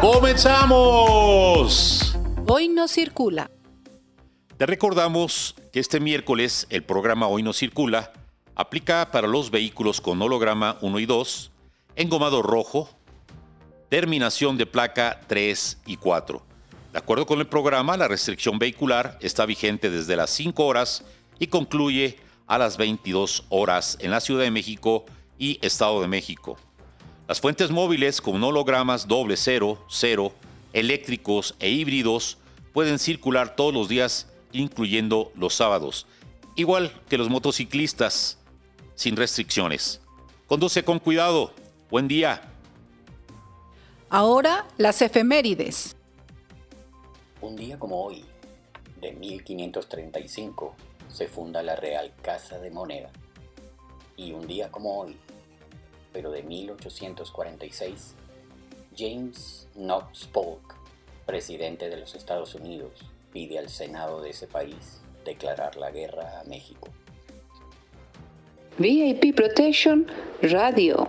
¡Comenzamos! Hoy no circula. Te recordamos que este miércoles el programa Hoy no circula aplica para los vehículos con holograma 1 y 2, engomado rojo, terminación de placa 3 y 4. De acuerdo con el programa, la restricción vehicular está vigente desde las 5 horas y concluye a las 22 horas en la Ciudad de México y Estado de México. Las fuentes móviles con hologramas doble cero, cero, eléctricos e híbridos pueden circular todos los días, incluyendo los sábados, igual que los motociclistas, sin restricciones. Conduce con cuidado. Buen día. Ahora las efemérides. Un día como hoy, de 1535, se funda la Real Casa de Moneda. Y un día como hoy, pero de 1846, James Knox Polk, presidente de los Estados Unidos, pide al Senado de ese país declarar la guerra a México. VIP Protection Radio.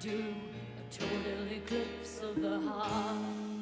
Do, a total eclipse of the heart.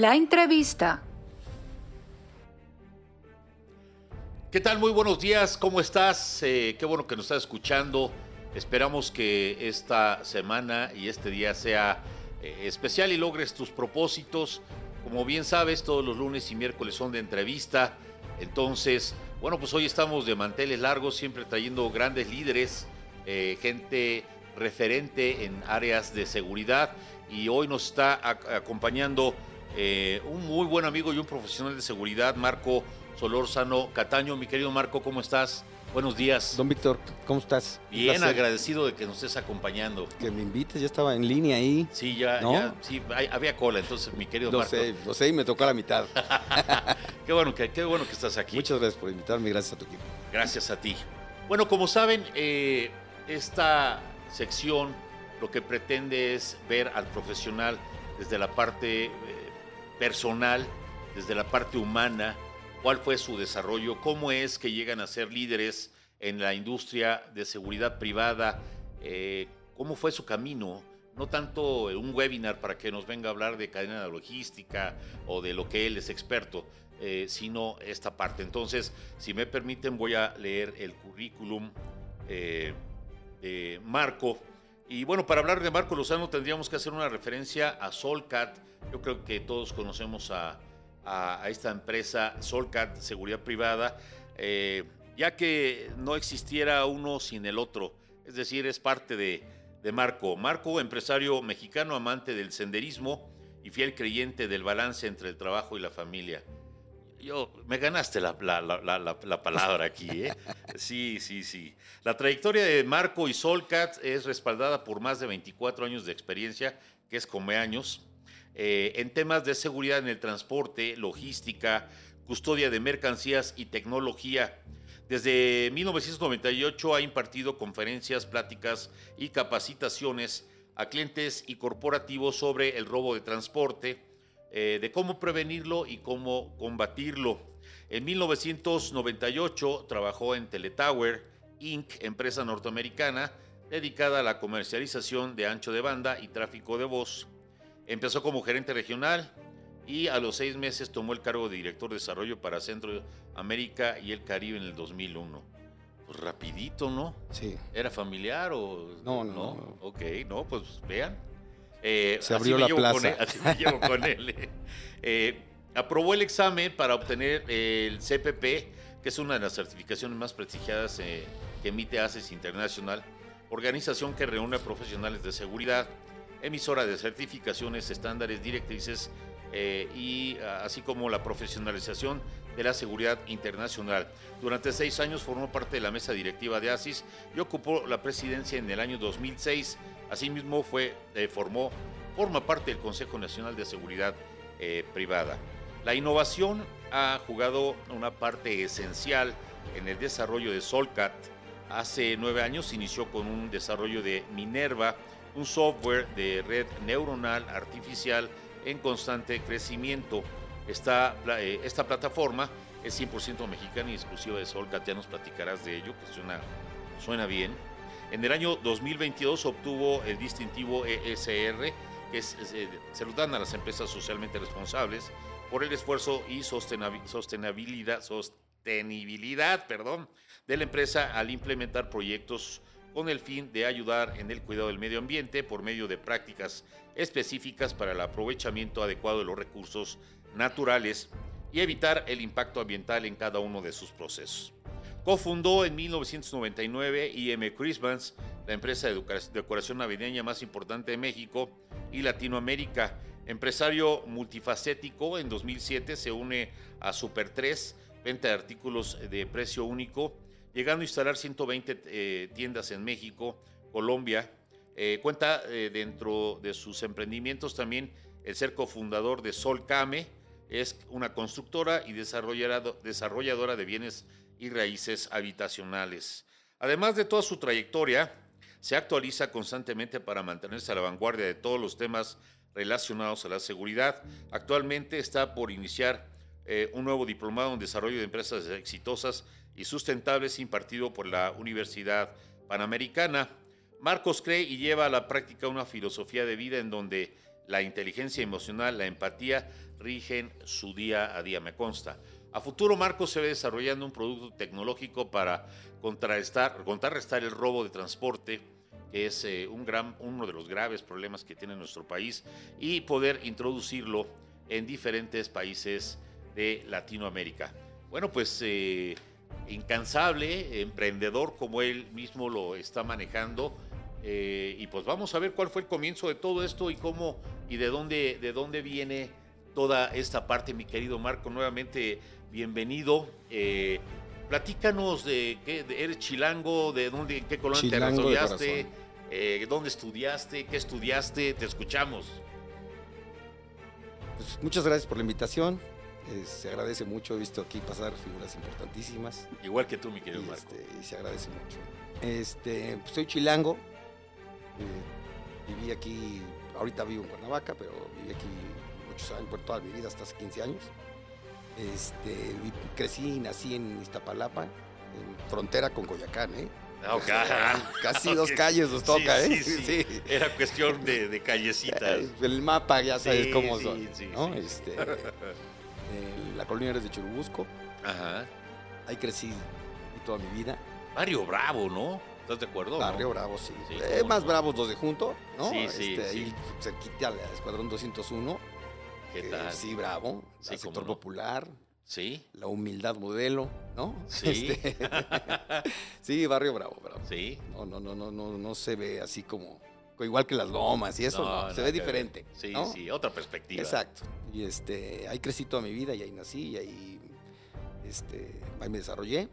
La entrevista. ¿Qué tal? Muy buenos días, ¿cómo estás? Eh, qué bueno que nos estás escuchando. Esperamos que esta semana y este día sea eh, especial y logres tus propósitos. Como bien sabes, todos los lunes y miércoles son de entrevista. Entonces, bueno, pues hoy estamos de manteles largos, siempre trayendo grandes líderes, eh, gente referente en áreas de seguridad. Y hoy nos está ac- acompañando eh, un muy buen amigo y un profesional de seguridad, Marco Solórzano Cataño. Mi querido Marco, ¿cómo estás? Buenos días. Don Víctor, ¿cómo estás? Bien agradecido de que nos estés acompañando. Que me invites, ya estaba en línea ahí. Sí, ya, ¿No? ya, sí, hay- había cola, entonces, mi querido Lo Marco. sé, lo sé y me tocó a la mitad. Qué bueno que, qué bueno que estás aquí. Muchas gracias por invitarme, gracias a tu equipo. Gracias a ti. Bueno, como saben, eh, esta sección lo que pretende es ver al profesional desde la parte eh, personal, desde la parte humana, cuál fue su desarrollo, cómo es que llegan a ser líderes en la industria de seguridad privada, eh, cómo fue su camino. No tanto un webinar para que nos venga a hablar de cadena de logística o de lo que él es experto, eh, sino esta parte. Entonces, si me permiten, voy a leer el currículum eh, de Marco. Y bueno, para hablar de Marco Lozano tendríamos que hacer una referencia a Solcat. Yo creo que todos conocemos a, esta empresa Solcat Seguridad Privada, eh, ya que no existiera uno sin el otro. Es decir, es parte de Marco. Marco, empresario mexicano, amante del senderismo y fiel creyente del balance entre el trabajo y la familia. Yo, me ganaste la, la- la- la- la- la palabra aquí, ¿eh? Sí, sí, sí. La trayectoria de Marco y Solcat es respaldada por más de 24 años de experiencia, que es come años, eh, en temas de seguridad en el transporte, logística, custodia de mercancías y tecnología. Desde 1998 ha impartido conferencias, pláticas y capacitaciones a clientes y corporativos sobre el robo de transporte, eh, de cómo prevenirlo y cómo combatirlo. En 1998 trabajó en Teletower Inc., empresa norteamericana dedicada a la comercialización de ancho de banda y tráfico de voz. Empezó como gerente regional y a los seis meses tomó el cargo de director de desarrollo para Centroamérica y el Caribe en el 2001. Pues rapidito, ¿no? Sí. ¿Era familiar o...? No, no, no. Ok, no, pues vean. Eh, Se abrió la plaza. él, así me llevo con él. eh. Eh, aprobó el examen para obtener el CPP, que es una de las certificaciones más prestigiadas eh, que emite ACES International, organización que reúne a profesionales de seguridad, emisora de certificaciones, estándares, directrices eh, y así como la profesionalización de la seguridad internacional. Durante seis años formó parte de la mesa directiva de ASIS y ocupó la presidencia en el año 2006. Asimismo, fue, eh, formó, forma parte del Consejo Nacional de Seguridad eh, Privada. La innovación ha jugado una parte esencial en el desarrollo de Solcat. Hace nueve años inició con un desarrollo de Minerva, un software de red neuronal artificial en constante crecimiento. Esta, eh, esta plataforma es 100% mexicana y exclusiva de Solcat, ya nos platicarás de ello, que suena, suena bien. En el año 2022 obtuvo el distintivo ESR, que es- eh, se lo dan a las empresas socialmente responsables por el esfuerzo y sostenibilidad, de la empresa al implementar proyectos con el fin de ayudar en el cuidado del medio ambiente por medio de prácticas específicas para el aprovechamiento adecuado de los recursos naturales y evitar el impacto ambiental en cada uno de sus procesos. Cofundó en 1999 IM Christmas, la empresa de decoración navideña más importante de México y Latinoamérica. Empresario multifacético, en 2007 se une a Super 3, venta de artículos de precio único, llegando a instalar 120 eh, tiendas en México, Colombia. Eh, cuenta eh, dentro de sus emprendimientos también el ser cofundador de Solcame, es una constructora y desarrolladora de bienes y raíces habitacionales. Además de toda su trayectoria, se actualiza constantemente para mantenerse a la vanguardia de todos los temas relacionados a la seguridad. Actualmente está por iniciar eh, un nuevo diplomado en desarrollo de empresas exitosas y sustentables impartido por la Universidad Panamericana. Marcos cree y lleva a la práctica una filosofía de vida en donde la inteligencia emocional, la empatía rigen su día a día, me consta. A futuro, Marcos se ve desarrollando un producto tecnológico para contrarrestar, contrarrestar el robo de transporte, que es eh, un gran, uno de los graves problemas que tiene nuestro país, y poder introducirlo en diferentes países de Latinoamérica. Bueno, pues eh, incansable, emprendedor como él mismo lo está manejando. eh, y pues vamos a ver cuál fue el comienzo de todo esto y cómo y de dónde, de dónde viene toda esta parte, mi querido Marco. Nuevamente, bienvenido. Eh, platícanos de qué de- eres chilango, de dónde, en qué colonia te corazón. eh, dónde estudiaste, qué estudiaste, te escuchamos. Pues, muchas gracias por la invitación. Eh, se agradece mucho. He visto aquí pasar figuras importantísimas. Igual que tú, mi querido Y, Marco. este, y se agradece mucho. Este, pues, soy chilango. eh, viví aquí, ahorita vivo en Cuernavaca, pero viví aquí muchos años, por toda mi vida, hasta hace 15 años. Este, crecí y nací en Iztapalapa, en frontera con Coyacán, ¿eh? Ah. Casi dos calles nos toca, sí, ¿eh? sí. Era cuestión de, de callecitas. El mapa ya sabes cómo son, ¿no? Este, eh, la colonia eres de Churubusco, Ajá. ahí crecí y toda mi vida. Barrio Bravo, ¿no? ¿Estás de acuerdo? no? Barrio Bravo, sí. Eh, más no. bravos los de junto, ¿no? Sí, sí, Este, sí. Ahí cerquita al Escuadrón 201. ¿Qué tal? Sí, bravo. Sí, sector no. popular, Sí, la humildad modelo, ¿no? Sí. Este, sí, Barrio Bravo, bravo. sí. No, no, no, no, no, no se ve así como, igual que las lomas y eso, no, se ve ver. diferente. Sí, ¿no? sí, otra perspectiva. Exacto. Y este, ahí crecí toda mi vida y ahí nací y ahí, este, ahí me desarrollé.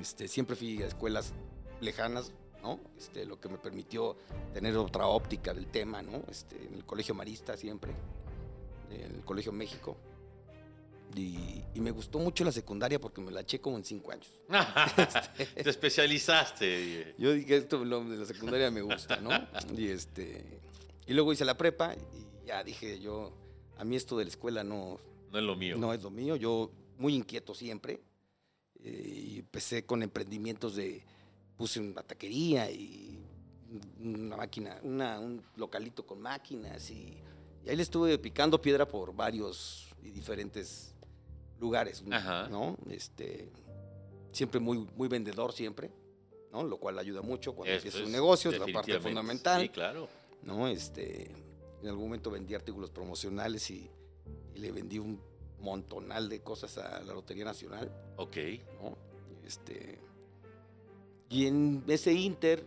Este, siempre fui a escuelas lejanas, ¿no? Este, lo que me permitió tener otra óptica del tema, ¿no? Este, en el Colegio Marista siempre, el Colegio México. Y, y me gustó mucho la secundaria porque me la eché como en cinco años. Te especializaste. Yo dije, esto lo de la secundaria me gusta, ¿no? Y este y luego hice la prepa y ya dije yo, a mí esto de la escuela no, No es lo mío. no es lo mío. Yo muy inquieto siempre. eh, y empecé con emprendimientos de, puse una taquería y una máquina, una- un localito con máquinas y, y ahí le estuve picando piedra por varios y diferentes lugares, Ajá. ¿no? Este, siempre muy, muy vendedor siempre, ¿no? Lo cual ayuda mucho cuando Eso empiezas un negocio, es la parte fundamental. Sí, claro. ¿no? Este, en algún momento vendí artículos promocionales y, y le vendí un montonal de cosas a la Lotería Nacional, Ok. ¿no? Este, y en ese inter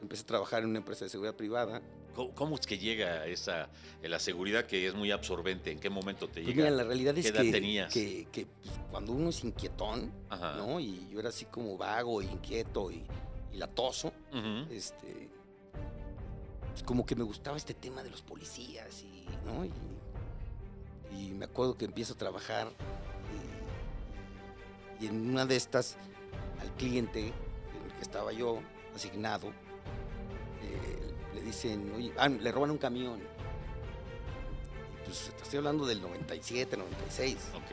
empecé a trabajar en una empresa de seguridad privada. ¿Cómo, cómo es que llega esa eh, la seguridad que es muy absorbente? ¿En qué momento te Pues llega? mira, la realidad ¿Qué es edad que, tenías? que, que, pues, cuando uno es inquietón, Ajá. ¿no? Y yo era así como vago, e inquieto y, y latoso, este, pues como que me gustaba este tema de los policías y, ¿no? y, y me acuerdo que empiezo a trabajar y, y en una de estas al cliente en el que estaba yo asignado eh, le dicen, oye, ah, le roban un camión. Pues estoy hablando del 97, 96. Ok.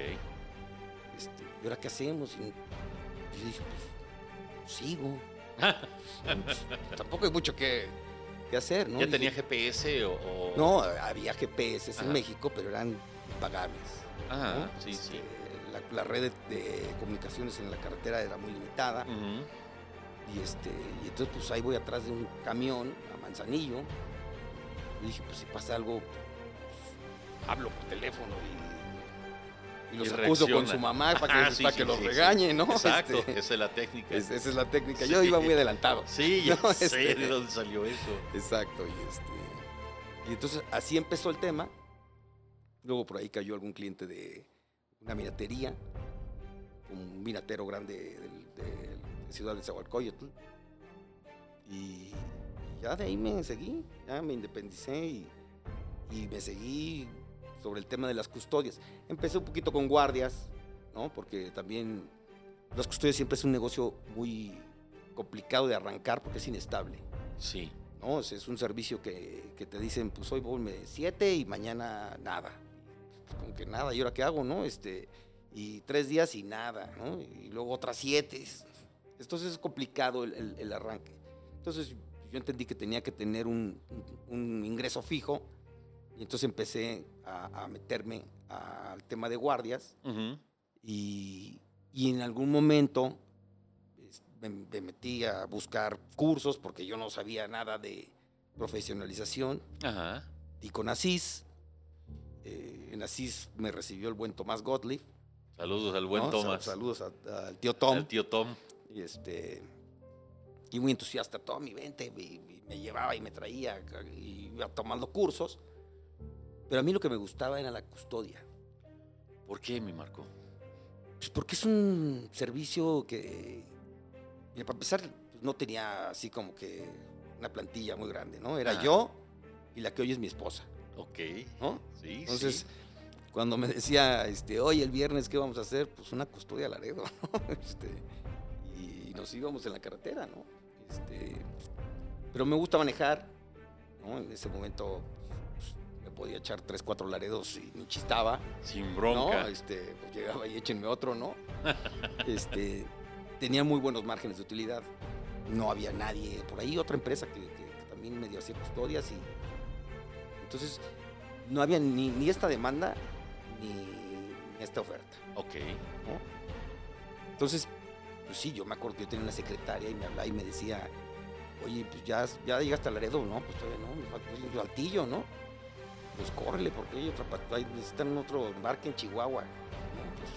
este, ¿y ahora qué hacemos? Y yo dije, pues, sigo. Pues, tampoco hay mucho que, que hacer, ¿no? ¿Ya tenía GPS o...? o- No, había GPS en. México, pero eran impagables. Ah, ¿no? sí, sí. Este, La, la red de, de comunicaciones en la carretera era muy limitada. Y, este, y entonces pues ahí voy atrás de un camión Manzanillo. Y dije, pues si pasa algo, pues, hablo por teléfono y, y los Y acuso con su mamá para que, Ah, sí, para sí, que los sí, regañe, ¿no? Exacto, Este, esa es la técnica. es- esa es la técnica. Yo iba muy adelantado. Sí, ya No, sé este- de dónde salió eso. Exacto, y este. Y entonces así empezó el tema. Luego por ahí cayó algún cliente de una minatería, un minatero grande del- de, de Ciudad de Zahualcóyotl. Y ya de ahí me seguí, ya me independicé y, y me seguí sobre el tema de las custodias. Empecé un poquito con guardias, ¿no? Porque también las custodias siempre es un negocio muy complicado de arrancar porque es inestable. Sí. ¿no? Es, es un servicio que, que te dicen, pues hoy ponme siete y mañana nada. Pues, como que nada, ¿y ahora qué hago, no? Este, y tres días y nada, ¿no? Y luego otras siete. Es- Entonces es complicado el, el- el arranque. Entonces yo entendí que tenía que tener un, un- un ingreso fijo y entonces empecé a, a meterme al tema de guardias Ujú. y, y en algún momento me, me metí a buscar cursos porque yo no sabía nada de profesionalización Ajá. y con Asís, eh, en Asís me recibió el buen Tomás Gottlieb. Saludos al buen ¿no? Tomás. Saludos a- al tío Tom. Al tío Tom. Y, este, y muy entusiasta, Tommy, vente, y, y me llevaba y me traía, y iba tomando cursos. Pero a mí lo que me gustaba era la custodia. ¿Por qué, mi Marco? Pues porque es un servicio que, para empezar, pues, no tenía así como que una plantilla muy grande, ¿no? Era Ajá. yo y la que hoy es mi esposa, Ok. ¿no? Sí, Entonces, sí. cuando me decía, este, oye, el viernes, ¿qué vamos a hacer? Pues una custodia a Laredo, ¿no? Este, y nos íbamos en la carretera, ¿no? Este, pero me gusta manejar, ¿no? En ese momento pues, me podía echar tres, cuatro Laredos y ni chistaba. Sin bronca. ¿no? Este, pues llegaba y échenme otro, ¿no? este, tenía muy buenos márgenes de utilidad. No había nadie por ahí, otra empresa que, que- que también medio hacía custodias y entonces no había ni, ni esta demanda ni, ni esta oferta. Ok. ¿no? Entonces, pues sí, yo me acuerdo que yo tenía una secretaria y me hablaba y me decía, oye, pues ya, ya llegaste a Laredo, no, pues todavía no, me falta pues, Altillo, ¿no? Pues córrele, porque hay otra, hay- necesitan otro embarque en Chihuahua. ¿no? Pues,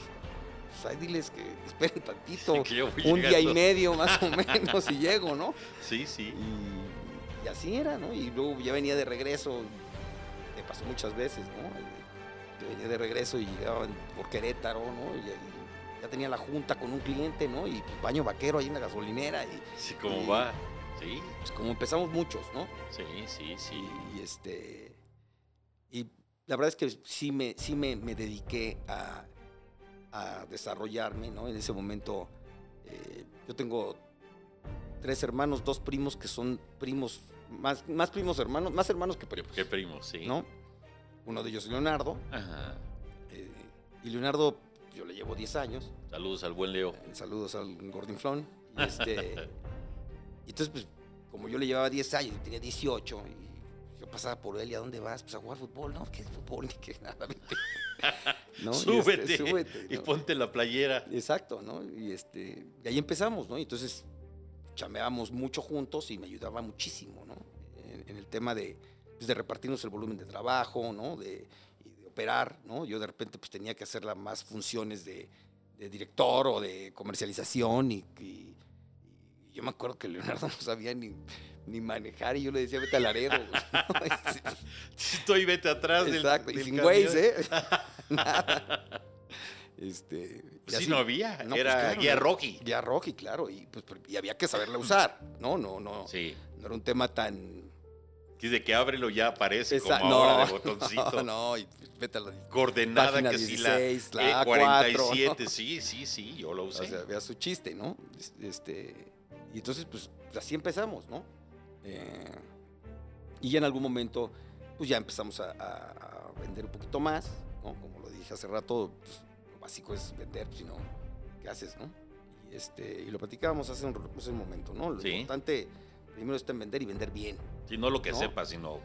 pues ahí diles que esperen tantito, Que yo un día y medio más o menos y llego, ¿no? Sí, sí. Y, y así era, ¿no? Y luego ya venía de regreso, me pasó muchas veces, ¿no? Y que venía de regreso y llegaba por Querétaro, ¿no? Y, y ya tenía la junta con un cliente, ¿no? Y pues, baño vaquero ahí en la gasolinera. Y Sí, ¿cómo y, va? Sí, pues, como empezamos muchos, ¿no? sí, sí, sí. Y, y, este. Y la verdad es que sí me, sí me, me dediqué a, a desarrollarme, ¿no? En ese momento, eh, yo tengo tres hermanos, dos primos que son primos, más, más primos hermanos, más hermanos que primos, ¿Qué primo? Sí. ¿no? Uno de ellos es Leonardo, Ajá. eh, y Leonardo, yo le llevo 10 años, Saludos al buen Leo. eh, saludos al Gordinflón, y este, y entonces, pues, como yo le llevaba 10 años tenía 18, y yo pasaba por él, ¿y a dónde vas? Pues a jugar fútbol, ¿no? ¿Qué fútbol? Ni qué nada. ¿No? Y, este, súbete. súbete, Y ¿no? ponte la playera. Exacto, ¿no? Y, este, y ahí empezamos, ¿no? Y entonces chameábamos mucho juntos y me ayudaba muchísimo, ¿no? En, en el tema de, pues, de repartirnos el volumen de trabajo, ¿no? De operar, ¿no? Yo de repente pues tenía que hacer las más funciones de, de director o de comercialización y, y- y yo me acuerdo que Leonardo no sabía ni, ni manejar y yo le decía, vete a Laredo. Este, Estoy vete atrás del- Exacto, y del sin camión. Waze, ¿eh? Nada. Este, y Pues sí, así- no había. No, pues, Era claro, guía. Rocky. Guía Rocky, claro, y, pues, y había que saberla usar, ¿no? No, no, Sí. no era un tema tan... Que de que ábrelo ya aparece Esa- como ahora de botoncito. No, no, y vete a la... Coordenada Página que si la, 16, eh, A4, 47. Sí, sí, sí, yo lo O usé. sea, vea su chiste, ¿no? Es- Este, y entonces, pues, así empezamos, ¿no? Eh, y ya en algún momento, pues ya empezamos a, a- a vender un poquito más, ¿no? Como lo dije hace rato, pues, lo básico es vender, pues, si no, ¿qué haces, no? Y, este, y lo platicábamos hace un, hace un momento, ¿no? Lo Sí. importante primero está en vender y vender bien. Sí, no lo que ¿No? sepas, sino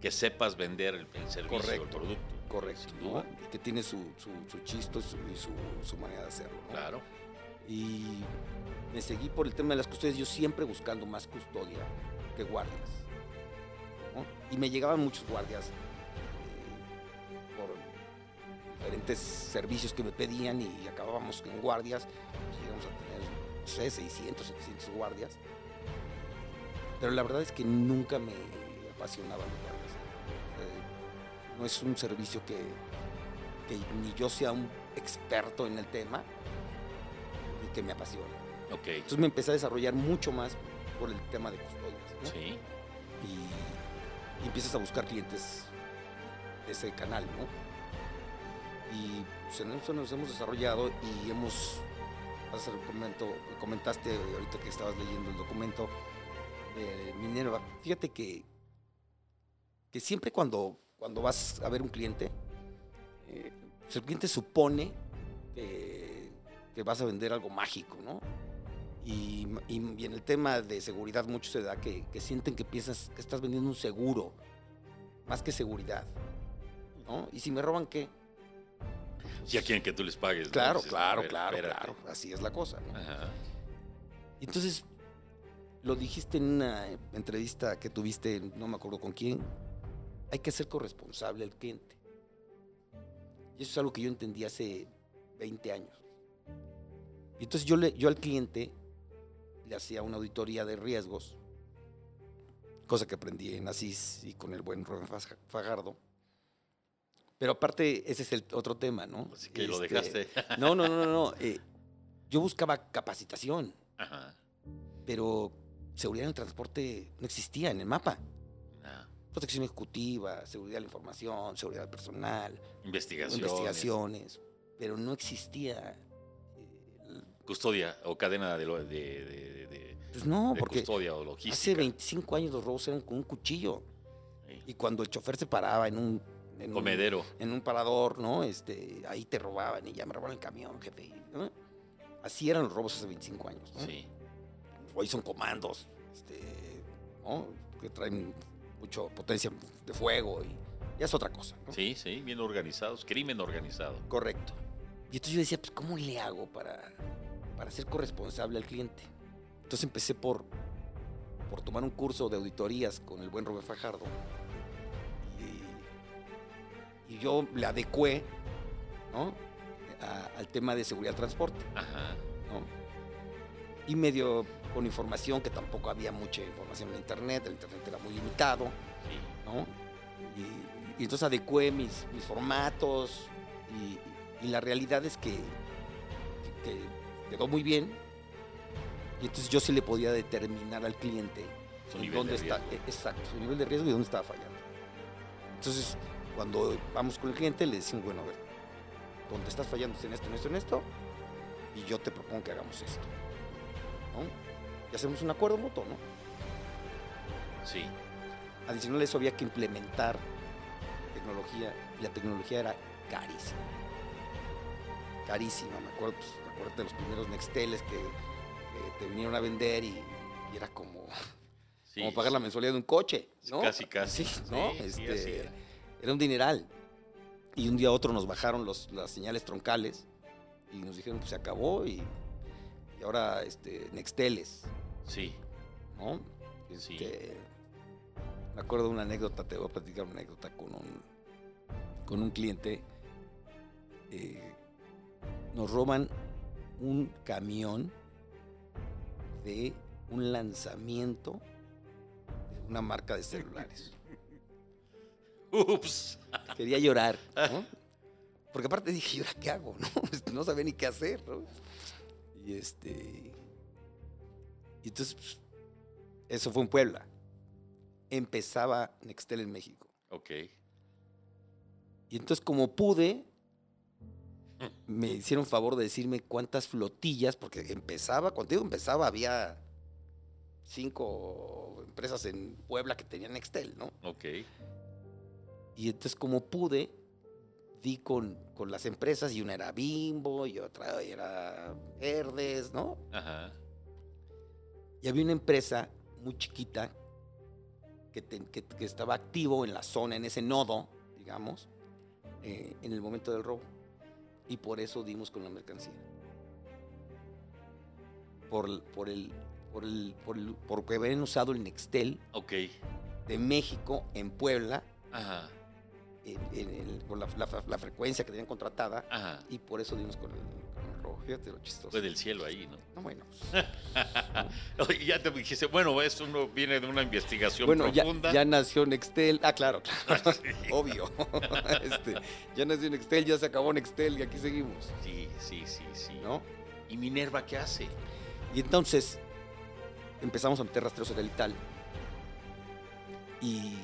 que sepas vender el, el servicio, Correcto. el producto. Correcto, ¿no? Y que tiene su, su, su chisto su- y su, su manera de hacerlo, ¿no? Claro. Y me seguí por el tema de las custodias, yo siempre buscando más custodia que guardias. Y me llegaban muchos guardias eh, por diferentes servicios que me pedían y acabábamos con guardias. pues, llegamos a tener, no sé, 600, 700 guardias. Pero la verdad es que nunca me guardias. Eh, no es un servicio que, que ni yo sea un experto en el tema y que me apasione. Ok. Entonces me empecé a desarrollar mucho más por el tema de custodias. ¿no? Sí. Y, y empiezas a buscar clientes de ese canal, ¿no? Y pues, en eso nos hemos desarrollado y hemos, hace un comento, comentaste ahorita que estabas leyendo el documento de Minerva, fíjate que, que siempre cuando, cuando vas a ver un cliente, eh, el cliente supone que, que vas a vender algo mágico, ¿no? Y, y- y en el tema de seguridad mucho se da que, que sienten que piensas que estás vendiendo un seguro, más que seguridad. ¿no? Y si me roban, ¿qué? Ya quieren que tú les pagues. ¿no? Claro, Dices, claro, ver, claro, espérate. claro. Así es la cosa. ¿no? Ajá. Entonces, lo dijiste en una entrevista que tuviste, no me acuerdo con quién, hay que ser corresponsable al cliente. Y eso es algo que yo entendí hace 20 años. Y entonces yo, le, yo al cliente le hacía una auditoría de riesgos, cosa que aprendí en Asís y con el buen Rubén Faj- Fajardo. Pero aparte, ese es el otro tema, ¿no? Así que lo Este, dejaste. No, no, no, no. no, eh, yo buscaba capacitación Ajá. pero seguridad en el transporte no existía en el mapa. Ah, Protección ejecutiva, seguridad de la información, seguridad personal, Investigación. investigaciones, pero no existía. eh, Custodia o cadena de, de, de- de- pues no, porque custodia o logística. hace 25 años los robos eran con un cuchillo Sí. y cuando el chofer se paraba en un en un- Comedero. en un parador, ¿no? Este, ahí te robaban y ya me robaron el camión, jefe. ¿no? Así eran los robos hace 25 años. ¿no? Sí. Hoy son comandos, este, ¿no? que traen mucha potencia de fuego y ya es otra cosa. ¿no? Sí, sí, bien organizados. Crimen organizado. Correcto. Y entonces yo decía, pues, ¿cómo le hago para, para ser corresponsable al cliente? Entonces empecé por, por tomar un curso de auditorías con el buen Robert Fajardo. Y, y yo le adecué ¿no? a- al tema de seguridad del transporte. Ajá. ¿no? Y medio con información, que tampoco había mucha información en internet, el internet era muy limitado, Sí. ¿no? Y, y entonces adecué mis, mis formatos y, y la realidad es que, que- que quedó muy bien. Y entonces yo sí le podía determinar al cliente Su en nivel dónde de está, exacto, su nivel de riesgo y dónde estaba fallando. Entonces, cuando vamos con el cliente, le decimos, bueno, a ver, ¿dónde estás fallando en esto, en esto, en esto? Y yo te propongo que hagamos esto. ¿No? Y hacemos un acuerdo mutuo, ¿no? Sí. Adicional a eso había que implementar tecnología y la tecnología era carísima. Carísima, me acuerdo, pues, acuérdate de los primeros Nexteles que, que te vinieron a vender y, y era como, sí. como pagar la mensualidad de un coche, ¿no? Casi, casi. Sí, ¿no? Sí, Este, era. era un dineral. Y un día a otro nos bajaron los, las señales troncales y nos dijeron que se acabó y, y ahora este, Nexteles. Sí. ¿no? Sí. Este, Me acuerdo de una anécdota, te voy a platicar una anécdota con un, con un cliente. eh, nos roban un camión de un lanzamiento de una marca de celulares. Ups. Quería llorar, ¿no? Porque aparte dije, ¿y ahora qué hago? No, Este, no sabía ni qué hacer, ¿no? Y este. Y entonces, pues, eso fue en Puebla. Empezaba Nextel en México. Ok. Y entonces, como pude, me hicieron favor de decirme cuántas flotillas, porque empezaba, cuando digo empezaba, había cinco empresas en Puebla que tenían Nextel, ¿no? Ok. Y entonces, como pude, di con, con las empresas y una era Bimbo y otra era Verdes, ¿no? Ajá. Y había una empresa muy chiquita que, te- que- que estaba activo en la zona, en ese nodo, digamos, eh, en el momento del robo. Y por eso dimos con la mercancía. Por, por el, por el, por el- porque habían usado el Nextel Ok. de México en Puebla, Ajá. El- por la, la- la frecuencia que tenían contratada, Ajá. y por eso dimos con el, con el robo. Fíjate lo chistoso. Fue del cielo ahí, ¿no? No, bueno, Oye, ya te dijiste, bueno, esto no viene de una investigación Bueno, ya, profunda. ya nació Nextel. Ah, claro, claro. Obvio. Este, ya nació Nextel, ya se acabó Nextel y aquí seguimos. Sí, sí, sí, sí. ¿No? ¿Y Minerva qué hace? Y entonces empezamos a meter rastreos satelital. Y,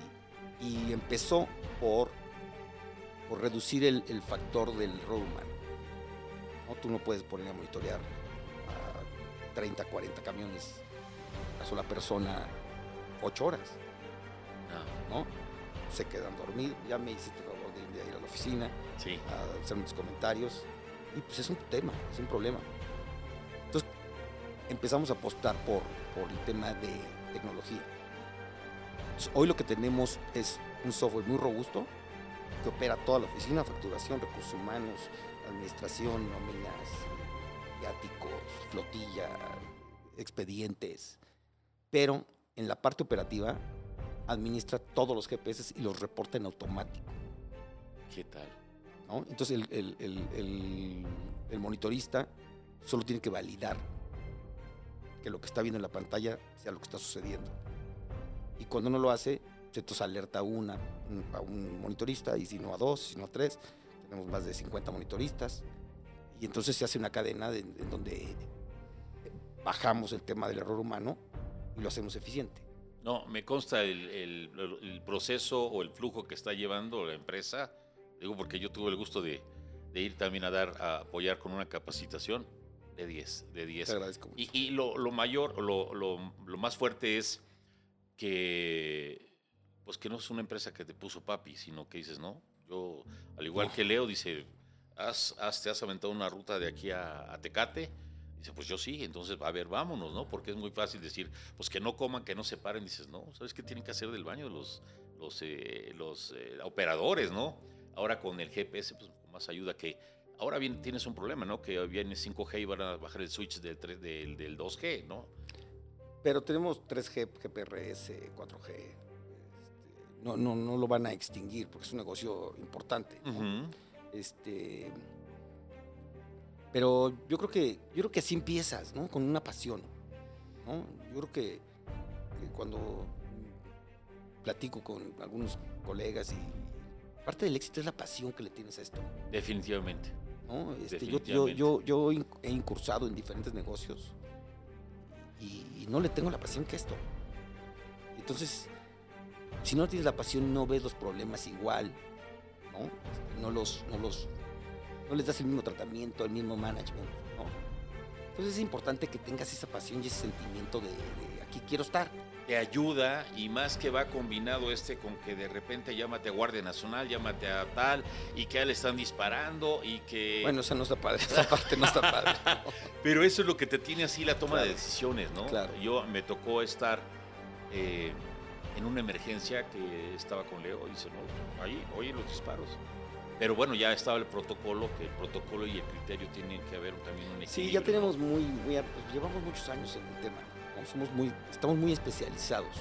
y empezó por, por reducir el, el factor del robo humano. ¿no? Tú no puedes poner a monitorear a 30, 40 camiones a sola persona 8 horas. No. ¿no? Se quedan dormidos. Ya me hiciste el favor de, de ir a la oficina Sí. a hacer mis comentarios. Y pues es un tema, es un problema. Entonces empezamos a apostar por, por el tema de tecnología. Entonces, hoy lo que tenemos es un software muy robusto que opera toda la oficina, facturación, recursos humanos, administración, nóminas, viáticos, flotilla, expedientes. Pero en la parte operativa administra todos los GPS y los reporta en automático. ¿Qué tal? ¿no? Entonces el, el- el- el- el monitorista solo tiene que validar que lo que está viendo en la pantalla sea lo que está sucediendo. Y cuando no lo hace, entonces alerta a, una, un- a un monitorista, y si no a dos, si no a tres. Tenemos más de 50 monitoristas. Y entonces se hace una cadena de- en donde bajamos el tema del error humano y lo hacemos eficiente. No, me consta el, el- el proceso o el flujo que está llevando la empresa. Digo, porque yo tuve el gusto de, de ir también a dar, a apoyar con una capacitación de 10, de 10. Te agradezco mucho. Y, y lo, lo mayor, lo, lo- lo más fuerte es que, pues que no es una empresa que te puso papi, sino que dices, no, yo, al igual que Leo, dice, has, has- te has aventado una ruta de aquí a, a Tecate. Dice, pues yo sí, entonces, a ver, vámonos, ¿no? Porque es muy fácil decir, pues que no coman, que no se paren. Dices, no, ¿sabes qué tienen que hacer del baño los, los, eh, los eh, operadores, ¿no? Ahora con el GPS, pues más ayuda que... Ahora bien, tienes un problema, ¿no? Que viene 5G y van a bajar el switch del, tres- del, del 2G, ¿no? Pero tenemos 3G, GPRS, 4G. No, no, no lo van a extinguir porque es un negocio importante. Este, pero yo creo que yo creo que así empiezas, ¿no? Con una pasión, ¿no? Yo creo que, que cuando platico con algunos colegas y parte del éxito es la pasión que le tienes a esto, Definitivamente. ¿no? Este, yo, yo, yo, he incursado en diferentes negocios y, y no le tengo la pasión que esto. Entonces, si no tienes la pasión, no ves los problemas igual, ¿no? No los, no los, no les das el mismo tratamiento, el mismo management, ¿no? Entonces es importante que tengas esa pasión y ese sentimiento de, de aquí quiero estar. Te ayuda y más que va combinado este con que de repente llámate a Guardia Nacional, llámate a tal y que ya le están disparando y que... Bueno, esa no está padre, esa parte no está padre. ¿no? Pero eso es lo que te tiene así la toma de decisiones, ¿no? Claro. Yo me tocó estar eh, en una emergencia que estaba con Leo dice, no, ahí, oye los disparos. Pero bueno, ya estaba el protocolo, que el protocolo y el criterio tienen que haber también un equilibrio. Sí, ya tenemos muy, muy pues, llevamos muchos años en el tema. ¿no? Somos muy, estamos muy especializados,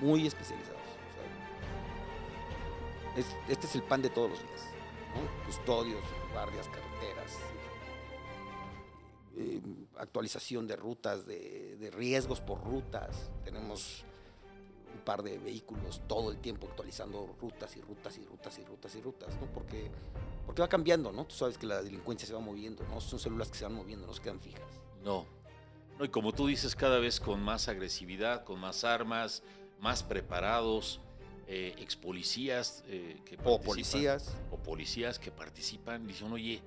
muy especializados. o sea, es- este es el pan de todos los días. ¿no? Custodios, guardias, carreteras, eh, actualización de rutas, de, de riesgos por rutas. Tenemos un par de vehículos todo el tiempo actualizando rutas y rutas y rutas y rutas y rutas, ¿no? Porque, porque va cambiando, ¿no? Tú sabes que la delincuencia se va moviendo, ¿no? Son células que se van moviendo, no se quedan fijas. No. No, y como tú dices, cada vez con más agresividad, con más armas, más preparados, eh, ex policías eh, que O policías. o policías que participan, dicen, oye,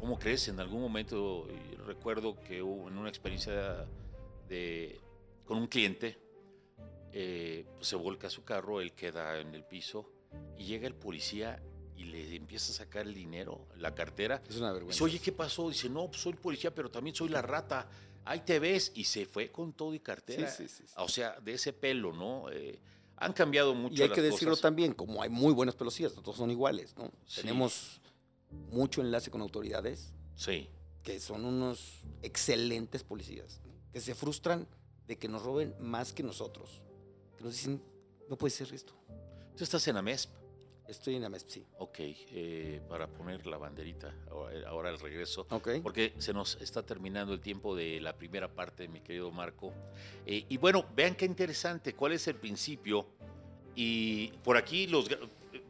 ¿cómo crees? En algún momento recuerdo que hubo en una experiencia de, con un cliente, eh, pues se volca su carro, él queda en el piso y llega el policía y le empieza a sacar el dinero, la cartera. Es una Dice, vergüenza. oye, ¿qué pasó? Dice, no, pues soy policía, pero también soy la rata. Ahí te ves. Y se fue con todo y cartera. Sí, sí, sí. O sea, de ese pelo, ¿no? Eh, han cambiado mucho Y hay las que decirlo cosas. también, como hay muy buenos policías, no todos son iguales, ¿no? Tenemos mucho enlace con autoridades Sí, que son unos excelentes policías, ¿no? que se frustran de que nos roben más que nosotros. Que nos dicen, no puede ser esto. tú estás en AMESP. Estoy en AMESP, sí. Ok, eh, para poner la banderita ahora, ahora al regreso. Ok. Porque se nos está terminando el tiempo de la primera parte, mi querido Marco. Eh, y bueno, vean qué interesante, cuál es el principio. Y por aquí los...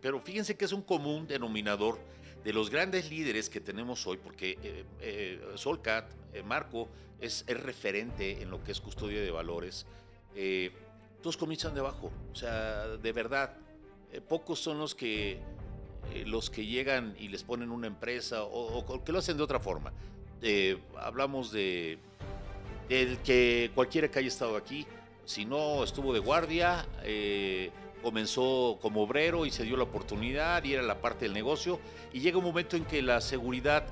Pero fíjense que es un común denominador de los grandes líderes que tenemos hoy, porque eh, eh, Solcat, eh, Marco, es, es referente en lo que es custodia de valores. Todos comienzan de abajo, o sea, de verdad. eh, pocos son los que eh, los que llegan y les ponen una empresa o, que lo hacen de otra forma. Eh, hablamos de que cualquiera que haya estado aquí, si no estuvo de guardia, comenzó como obrero y se dio la oportunidad y era la parte del negocio y llega un momento en que la seguridad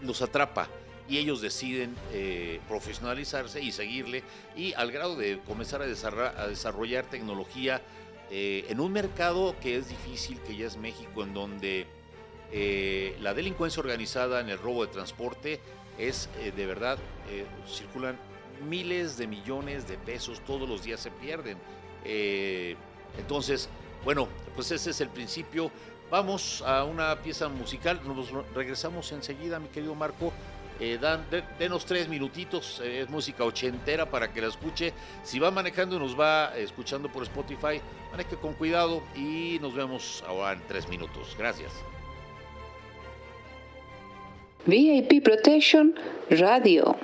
los atrapa y ellos deciden eh, profesionalizarse y seguirle y al grado de comenzar a desarrollar, a desarrollar tecnología eh, en un mercado que es difícil, que ya es México, en donde eh, la delincuencia organizada en el robo de transporte es de verdad, circulan miles de millones de pesos, todos los días se pierden. Entonces, bueno, pues ese es el principio. Vamos a una pieza musical, nos regresamos enseguida, mi querido Marco. Eh, dan, de- denos tres minutitos, eh, es música ochentera para que la escuche. Si va manejando y nos va escuchando por Spotify, maneje con cuidado y nos vemos ahora en tres minutos. Gracias. VIP Protection Radio.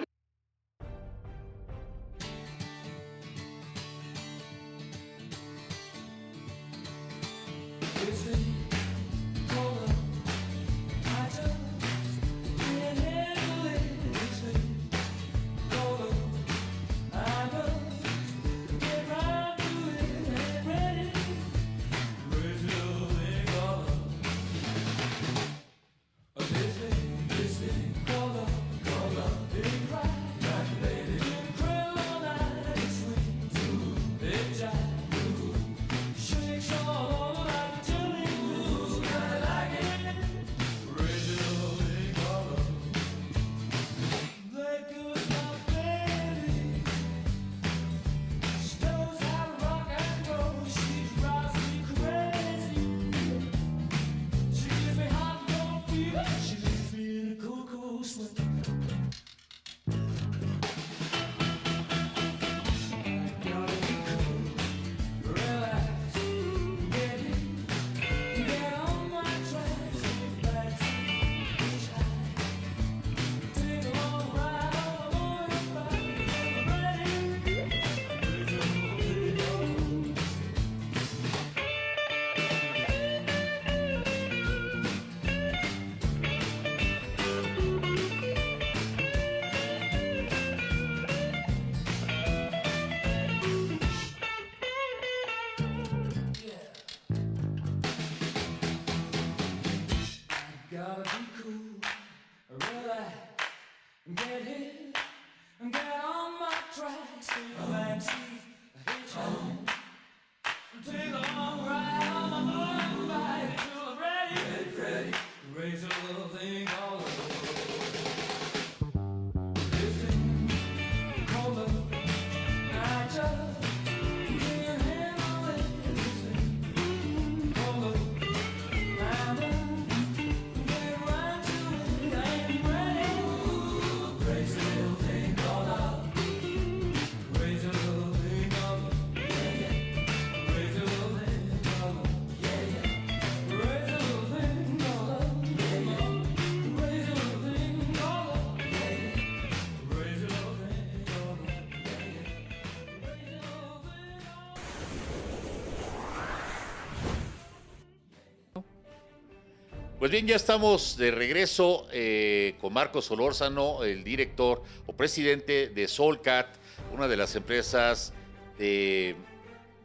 Pues bien, ya estamos de regreso eh, con Marcos Solórzano, el director o presidente de Solcat, una de las empresas de,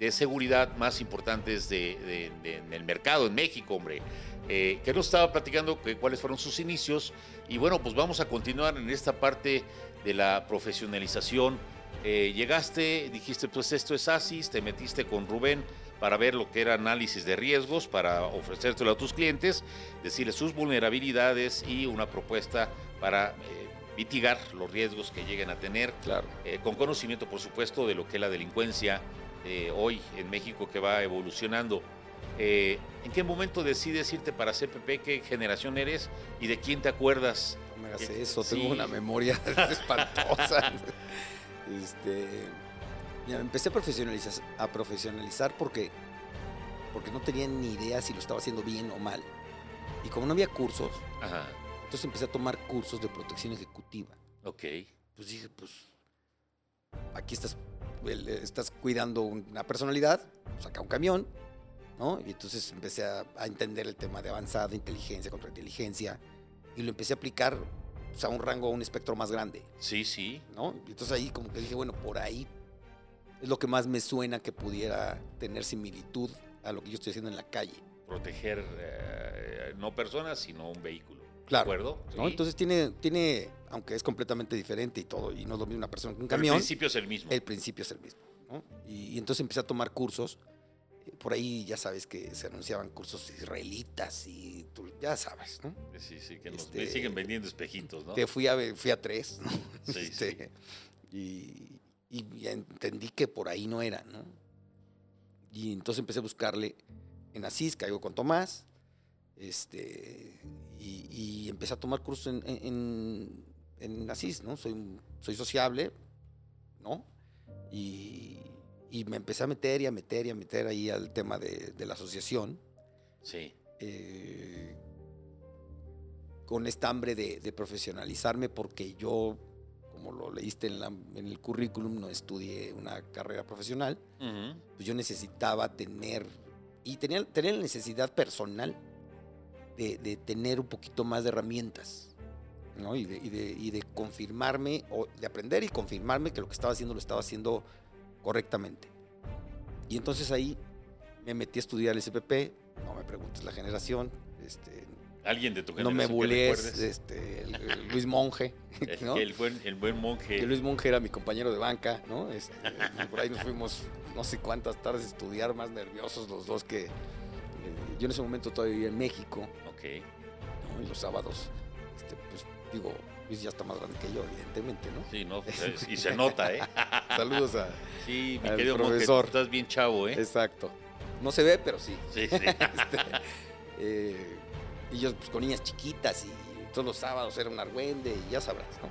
seguridad más importantes de- en el mercado en México, hombre. eh, que nos estaba platicando que- cuáles fueron sus inicios. Y bueno, pues vamos a continuar en esta parte de la profesionalización. Eh, llegaste, dijiste, pues esto es ASIS, te metiste con Rubén para ver lo que era análisis de riesgos, para ofrecértelo a tus clientes, decirles sus vulnerabilidades y una propuesta para eh, mitigar los riesgos que lleguen a tener Claro. eh, con conocimiento, por supuesto, de lo que es la delincuencia eh, hoy en México que va evolucionando. ¿En qué momento decides irte para CPP? ¿Qué generación eres? ¿Y de quién te acuerdas? No me hagas eso, sí. tengo una memoria espantosa. este, mira, empecé a profesionalizar, a profesionalizar porque, porque no tenía ni idea si lo estaba haciendo bien o mal. Y como no había cursos, Ajá, entonces empecé a tomar cursos de protección ejecutiva. ok. Pues dije, pues aquí estás, estás cuidando una personalidad, saca un camión, ¿no? Y entonces empecé a, a entender el tema de avanzada, inteligencia contra inteligencia, y lo empecé a aplicar pues, a un rango, a un espectro más grande, Sí, sí. ¿no? Y entonces ahí como que dije, bueno, por ahí es lo que más me suena que pudiera tener similitud a lo que yo estoy haciendo en la calle. Proteger eh, no personas, sino un vehículo. Claro. ¿De acuerdo? ¿no? Sí. Entonces tiene, tiene, aunque es completamente diferente y todo, y no es lo mismo una persona que un Pero camión. El principio es el mismo. El principio es el mismo. ¿no? Y, y entonces empecé a tomar cursos. Por ahí ya sabes que se anunciaban cursos israelitas y tú ya sabes, ¿no? Sí, sí, que nos Este, siguen vendiendo espejitos, ¿no? Que fui a, fui a tres, ¿no? Sí, Este, Y, y entendí que por ahí no era, ¿no? Y entonces empecé a buscarle en Asís, caigo con Tomás, este, y, y empecé a tomar cursos en, en, en Asís, ¿no? Soy, soy sociable, ¿no? Y, y me empecé a meter y a meter y a meter ahí al tema de, de la asociación Sí. eh, con esta hambre de, de profesionalizarme porque yo, como lo leíste en, la- en el currículum, no estudié una carrera profesional, pues yo necesitaba tener, y tenía, tenía la necesidad personal de, de tener un poquito más de herramientas, ¿no? Y de, y de- y de confirmarme, o de aprender y confirmarme que lo que estaba haciendo lo estaba haciendo correctamente. Y entonces ahí me metí a estudiar el SPP, no me preguntes la generación, este, Alguien de tu no generación me que bulees, recuerdes? este, Luis Monje, El- ¿no? el, buen, el buen monje. Que Luis Monge era mi compañero de banca, ¿no? Este, por ahí nos fuimos no sé cuántas tardes a estudiar, más nerviosos los dos que... eh, yo en ese momento todavía vivía en México, Ok. ¿no? Y los sábados, este, pues digo, Luis ya está más grande que yo, evidentemente, ¿no? Sí, no, pues, y se nota, ¿eh? Saludos a... Sí, mi Al querido monje, profesor. estás bien chavo, ¿eh? Exacto. No se ve, pero sí. Sí, sí. Este, eh, y yo pues, con niñas chiquitas y todos los sábados era un argüende y ya sabrás, ¿no?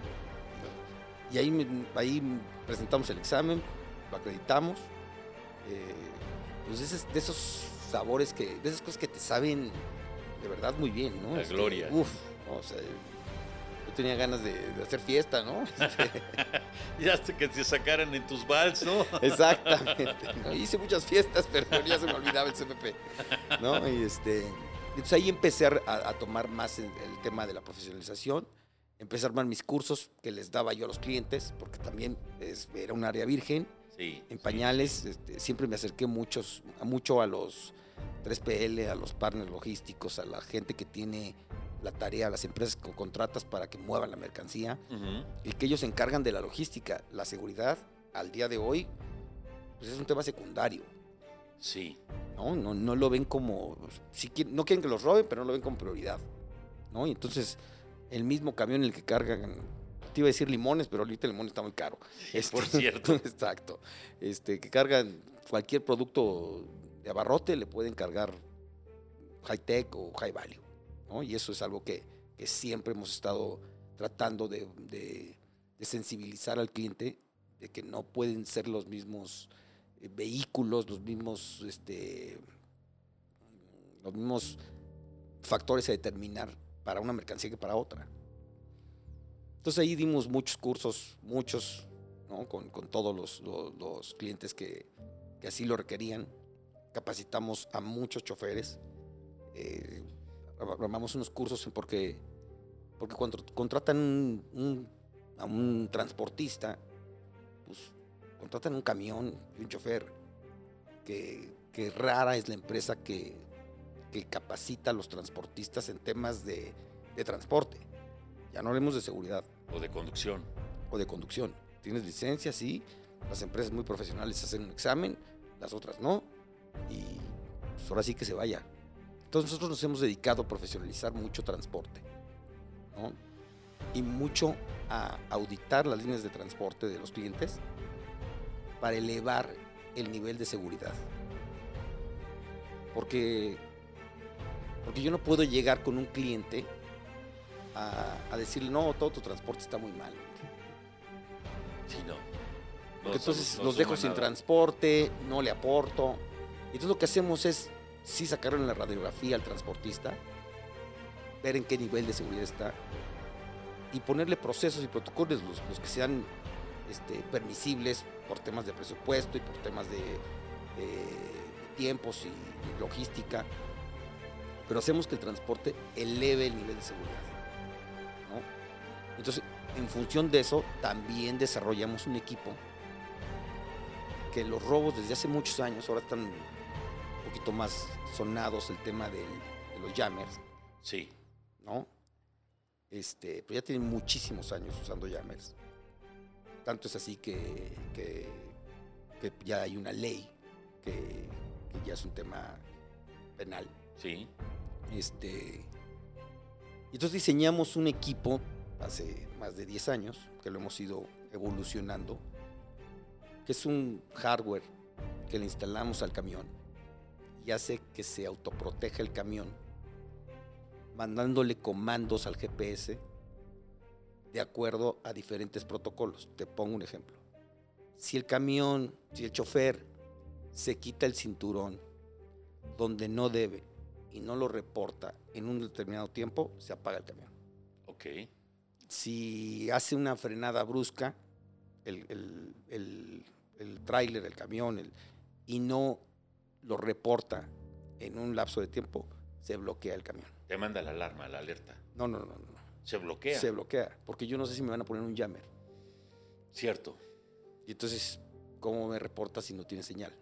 Y ahí, me- ahí presentamos el examen, lo acreditamos. eh, pues de esos, de esos sabores que, de esas cosas que te saben de verdad muy bien, ¿no? La gloria. Uf, o sea, yo tenía ganas de, de hacer fiesta, ¿no? Este, Ya hasta que te sacaran en tus vals, ¿no? Exactamente. ¿no? Hice muchas fiestas, pero ya se me olvidaba el CPP. ¿no? Y este, entonces ahí empecé a, tomar más el, el tema de la profesionalización. Empecé a armar mis cursos que les daba yo a los clientes, porque también es- era un área virgen. Sí. En sí. pañales este, siempre me acerqué muchos, a mucho a los 3PL, a los partners logísticos, a la gente que tiene la tarea, a las empresas que contratas para que muevan la mercancía y que ellos se encargan de la logística. La seguridad, al día de hoy, pues es un tema secundario. Sí. ¿No? No, no lo ven como. quieren- no quieren que los roben, pero no lo ven como prioridad. ¿no? Y entonces, el mismo camión en el que cargan. Te iba a decir limones, pero ahorita el limón está muy caro. Este, por cierto. Exacto. Este, que cargan cualquier producto de abarrote, le pueden cargar high tech o high value. ¿no? Y eso es algo que, que siempre hemos estado tratando de, de- de sensibilizar al cliente de que no pueden ser los mismos vehículos, los mismos, este, los mismos factores a determinar para una mercancía que para otra. Entonces ahí dimos muchos cursos, muchos, ¿no? con, con todos los, los- clientes que, que así lo requerían. Capacitamos a muchos choferes. eh, armamos unos cursos porque, porque cuando contratan un- a un transportista, contratan un camión y un chofer, que, que rara es la empresa que, que capacita a los transportistas en temas de, de transporte. Ya no hablemos de seguridad O de conducción. o de conducción. Tienes licencia, sí. Las empresas muy profesionales hacen un examen, las otras no. Y pues, ahora sí que se vaya. Entonces nosotros nos hemos dedicado a profesionalizar mucho transporte. ¿no? Y mucho a auditar las líneas de transporte de los clientes para elevar el nivel de seguridad. Porque, porque yo no puedo llegar con un cliente a, a decirle, no, todo tu transporte está muy mal. Sí, no. Porque No entonces no los dejo sin nada. transporte, no le aporto. Y entonces lo que hacemos es, sí sacarlo en la radiografía al transportista, ver en qué nivel de seguridad está y ponerle procesos y protocolos, los, los que sean este, permisibles por temas de presupuesto y por temas de, de tiempos y logística. Pero hacemos que el transporte eleve el nivel de seguridad. ¿no? Entonces, en función de eso, también desarrollamos un equipo que los robos desde hace muchos años, ahora están un poquito más sonados el tema del- de los jammers, Sí. ¿no? Este, pues ya tienen muchísimos años usando jammers. Tanto es así que, que, que ya hay una ley que, que ya es un tema penal. Sí. Este, entonces diseñamos un equipo hace más de 10 años, que lo hemos ido evolucionando, que es un hardware que le instalamos al camión y hace que se autoproteja el camión, mandándole comandos al GPS de acuerdo a diferentes protocolos. Te pongo un ejemplo. Si el camión, si el chofer se quita el cinturón donde no debe y no lo reporta en un determinado tiempo, se apaga el camión. Ok. Si hace una frenada brusca, el, el, el, el tráiler, el camión, el- y no lo reporta en un lapso de tiempo, se bloquea el camión. Te manda la alarma, la alerta. No, no, no, no. Se bloquea. Se bloquea, porque yo no sé si me van a poner un jammer. Cierto. Y entonces, ¿cómo me reporta si no tiene señal?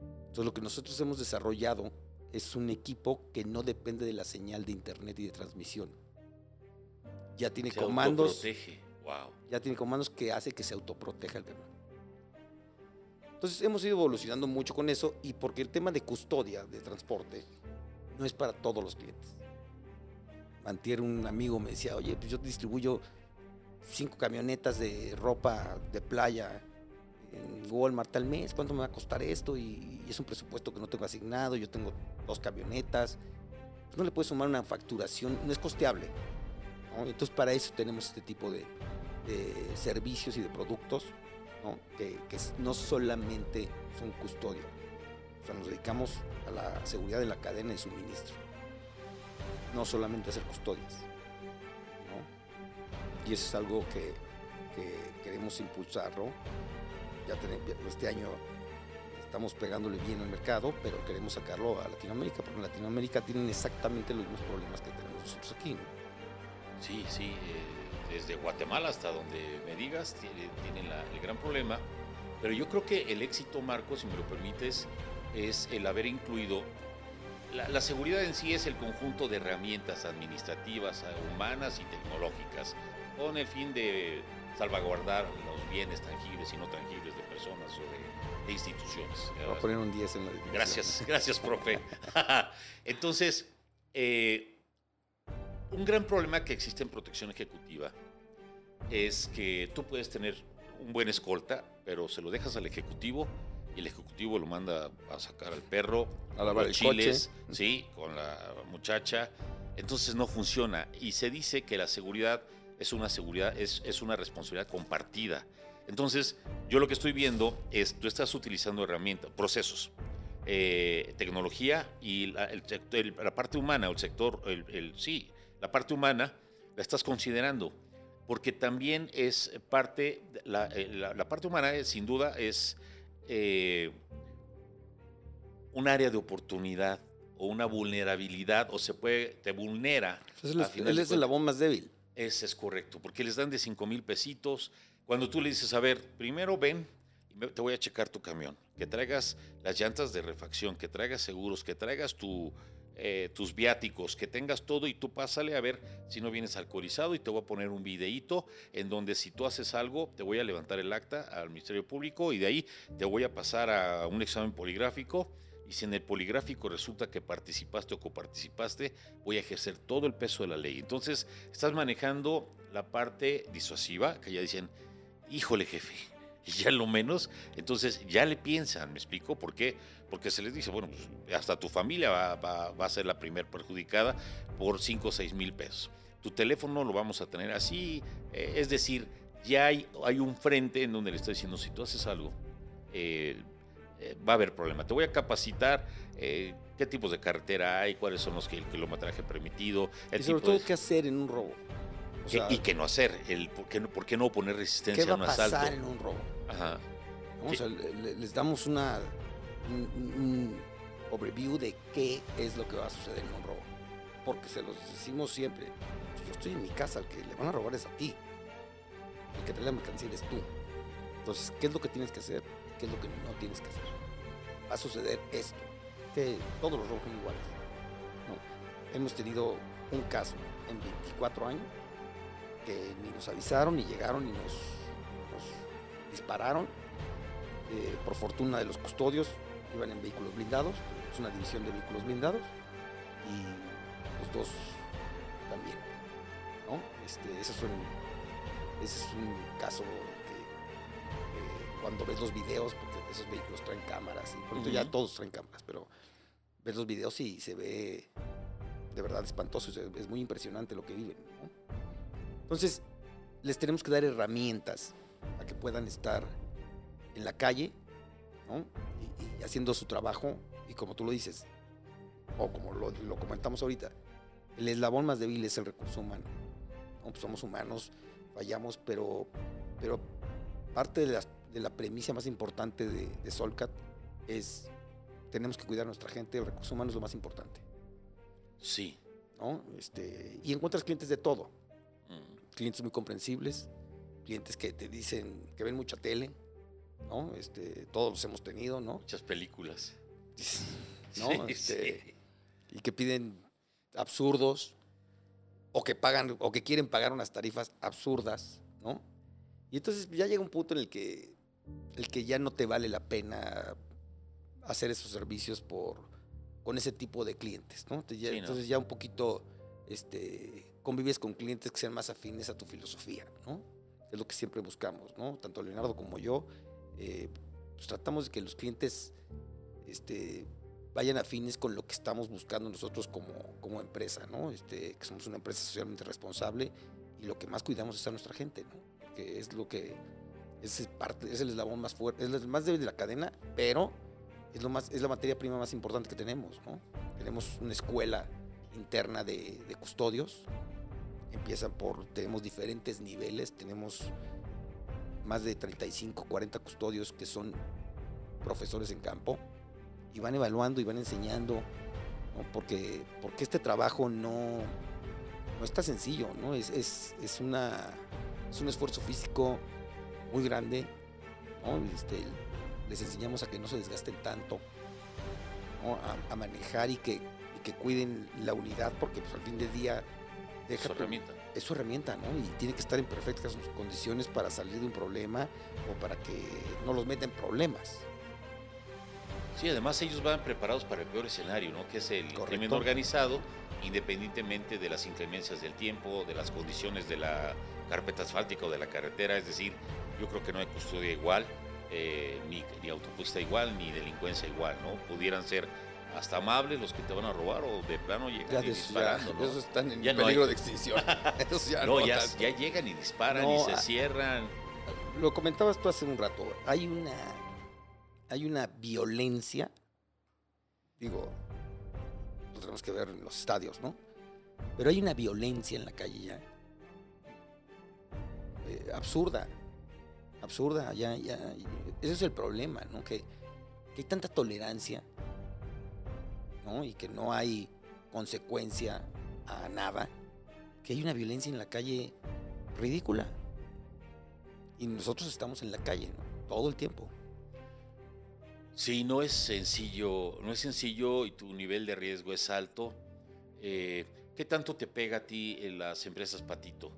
Entonces, lo que nosotros hemos desarrollado es un equipo que no depende de la señal de internet y de transmisión. Ya tiene Se comandos, autoprotege. Wow. ya tiene comandos que hace que se autoproteja el camión. Entonces, hemos ido evolucionando mucho con eso y porque el tema de custodia de transporte no es para todos los clientes. Antier un amigo me decía, oye, pues yo distribuyo cinco camionetas de ropa de playa en Walmart al mes, ¿cuánto me va a costar esto? Y, es un presupuesto que no tengo asignado, yo tengo dos camionetas. Pues no le puedes sumar una facturación, no es costeable. Entonces para eso tenemos este tipo de, servicios y de productos que, que no solamente son custodia, o sea, nos dedicamos a la seguridad de la cadena de suministro, no solamente hacer custodias. Y eso es algo que, que queremos impulsarlo. Ya tenem- ya este año estamos pegándole bien al mercado, pero queremos sacarlo a Latinoamérica, porque en Latinoamérica tienen exactamente los mismos problemas que tenemos nosotros aquí. Sí, sí. eh, desde Guatemala hasta donde me digas, tiene- tienen la- el gran problema. Pero yo creo que el éxito, Marco, si me lo permites, es el haber incluido. La, la seguridad en sí es el conjunto de herramientas administrativas, eh, humanas y tecnológicas, con el fin de salvaguardar los bienes tangibles y no tangibles de personas o de, de instituciones. Voy a poner un 10 en la definición. Gracias, gracias, profe. Entonces, eh, un gran problema que existe en protección ejecutiva es que tú puedes tener un buen escolta, pero se lo dejas al ejecutivo y el ejecutivo lo manda a sacar al perro, A lavar los el coche. chiles, sí, con la muchacha. Entonces no funciona y se dice que la seguridad es una seguridad, es, es una responsabilidad compartida. Entonces, yo lo que estoy viendo es, tú estás utilizando herramientas, procesos, eh, tecnología y la, el sect- el- la parte humana, o el sector, el, sí, la parte humana la estás considerando, porque también es parte, la, eh, la- la parte humana es, sin duda es eh, un área de oportunidad o una vulnerabilidad, o se puede, te vulnera. Pues él es, el labón más débil. Ese es correcto, porque les dan de 5 mil pesitos. Cuando tú le dices, a ver, primero ven, me- te voy a checar tu camión, que traigas las llantas de refacción, que traigas seguros, que traigas tu, eh, tus viáticos, que tengas todo y tú pásale a ver si no vienes alcoholizado y te voy a poner un videíto en donde si tú haces algo te voy a levantar el acta al Ministerio Público y de ahí te voy a pasar a un examen poligráfico y si en el poligráfico resulta que participaste o coparticipaste, voy a ejercer todo el peso de la ley. Entonces, estás manejando la parte disuasiva, que ya dicen, híjole jefe, y ya lo menos, entonces ya le piensan, ¿me explico? ¿Por qué? Porque se les dice, bueno, pues hasta tu familia va, va- va a ser la primer perjudicada por 5 o 6 mil pesos. Tu teléfono lo vamos a tener así, eh, es decir, ya hay, hay un frente en donde le estoy diciendo, si tú haces algo, eh, eh, va a haber problema. Te voy a capacitar eh, qué tipos de carretera hay, cuáles son los que el kilometraje permitido, el Y sobre tipo de- todo, ¿qué hacer en un robo? O sea, y qué no hacer, el, por, qué no, por qué no poner ¿qué resistencia va a un a pasar asalto. en un robo? Ajá. les damos una, un, un overview de qué es lo que va a suceder en un robo. Porque se los decimos siempre. Yo estoy en mi casa, el que le van a robar es a ti. El que trae la mercancía eres tú. Entonces, ¿qué es lo que tienes que hacer? ¿Qué es lo que no tienes que hacer? Va a suceder esto. Que todos los robos son iguales. ¿no? Hemos tenido un caso en 24 años que ni nos avisaron, ni llegaron, ni nos, nos dispararon. Eh, por fortuna de los custodios, iban en vehículos blindados, es una división de vehículos blindados, y los dos también. ¿no? Este, ese, es un, ese es un caso que, que cuando ves los videos, porque esos vehículos traen cámaras, y pronto ya Ujú. todos traen cámaras, pero ves los videos y se ve de verdad espantoso, es, es muy impresionante lo que viven. ¿no? Entonces, les tenemos que dar herramientas a que puedan estar en la calle, ¿no? Y, y haciendo su trabajo, y como tú lo dices, o como lo, lo comentamos ahorita, el eslabón más débil es el recurso humano. ¿no? Pues somos humanos, fallamos, pero, pero parte de la, de la premisa más importante de, de Solcat es tenemos que cuidar a nuestra gente, el recurso humano es lo más importante. Sí. ¿no? Este, y encuentras clientes de todo. Clientes muy comprensibles, clientes que te dicen que ven mucha tele, ¿no? Este, todos los hemos tenido, ¿no? Muchas películas. ¿no? Sí, Este, sí. Y que piden absurdos o que pagan o que quieren pagar unas tarifas absurdas, ¿no? Y entonces ya llega un punto en el que el que ya no te vale la pena hacer esos servicios por con ese tipo de clientes, ¿no? Te- ya- Sí, ¿no? Entonces ya un poquito este convives con clientes que sean más afines a tu filosofía, ¿no? Es lo que siempre buscamos, ¿no? Tanto Leonardo como yo eh, pues tratamos de que los clientes este, vayan afines con lo que estamos buscando nosotros como, como empresa, ¿no? Este, que somos una empresa socialmente responsable y lo que más cuidamos es a nuestra gente, ¿no? Que es lo que es parte, es el eslabón más fuerte, es el más débil de la cadena, pero es lo más, es la materia prima más importante que tenemos, ¿no? Tenemos una escuela interna de, de custodios, empiezan por, tenemos diferentes niveles, tenemos más de 35, 40 custodios que son profesores en campo y van evaluando y van enseñando, porque, porque este trabajo no, no está sencillo, ¿no? Es, es, es, una, es un esfuerzo físico muy grande. Este, les enseñamos a que no se desgasten tanto, a, manejar y que, que cuiden la unidad, porque pues, al fin del día deja Su tu- herramienta. es su herramienta, ¿no? Y tiene que estar en perfectas condiciones para salir de un problema o para que no los meta en problemas. Sí, además ellos van preparados para el peor escenario, ¿no? Que es el Correcto. crimen organizado, independientemente de las inclemencias del tiempo, de las condiciones de la carpeta asfáltica o de la carretera. Es decir, yo creo que no hay custodia igual, eh, ni, ni autopista igual, ni delincuencia igual, ¿no? Pudieran ser hasta amables los que te van a robar o de plano llegan Ya, y disparando, ya- ¿no? esos están en Ya no peligro hay. de extinción. Ya no, no ya, llegan y disparan y se ah, cierran. Lo comentabas tú hace un rato. Hay una, hay una violencia. Digo, lo tenemos que ver en los estadios, ¿no? Pero hay una violencia en la calle ya. eh, absurda. Absurda. Ya, ya, ese es el problema, ¿no? Que, que hay tanta tolerancia, ¿no? Y que no hay consecuencia a nada. Que hay una violencia en la calle ridícula. Y nosotros estamos en la calle, ¿no? Todo el tiempo. Sí, no es sencillo, no es sencillo y tu nivel de riesgo es alto. Eh, ¿Qué tanto te pega a ti en las empresas patito?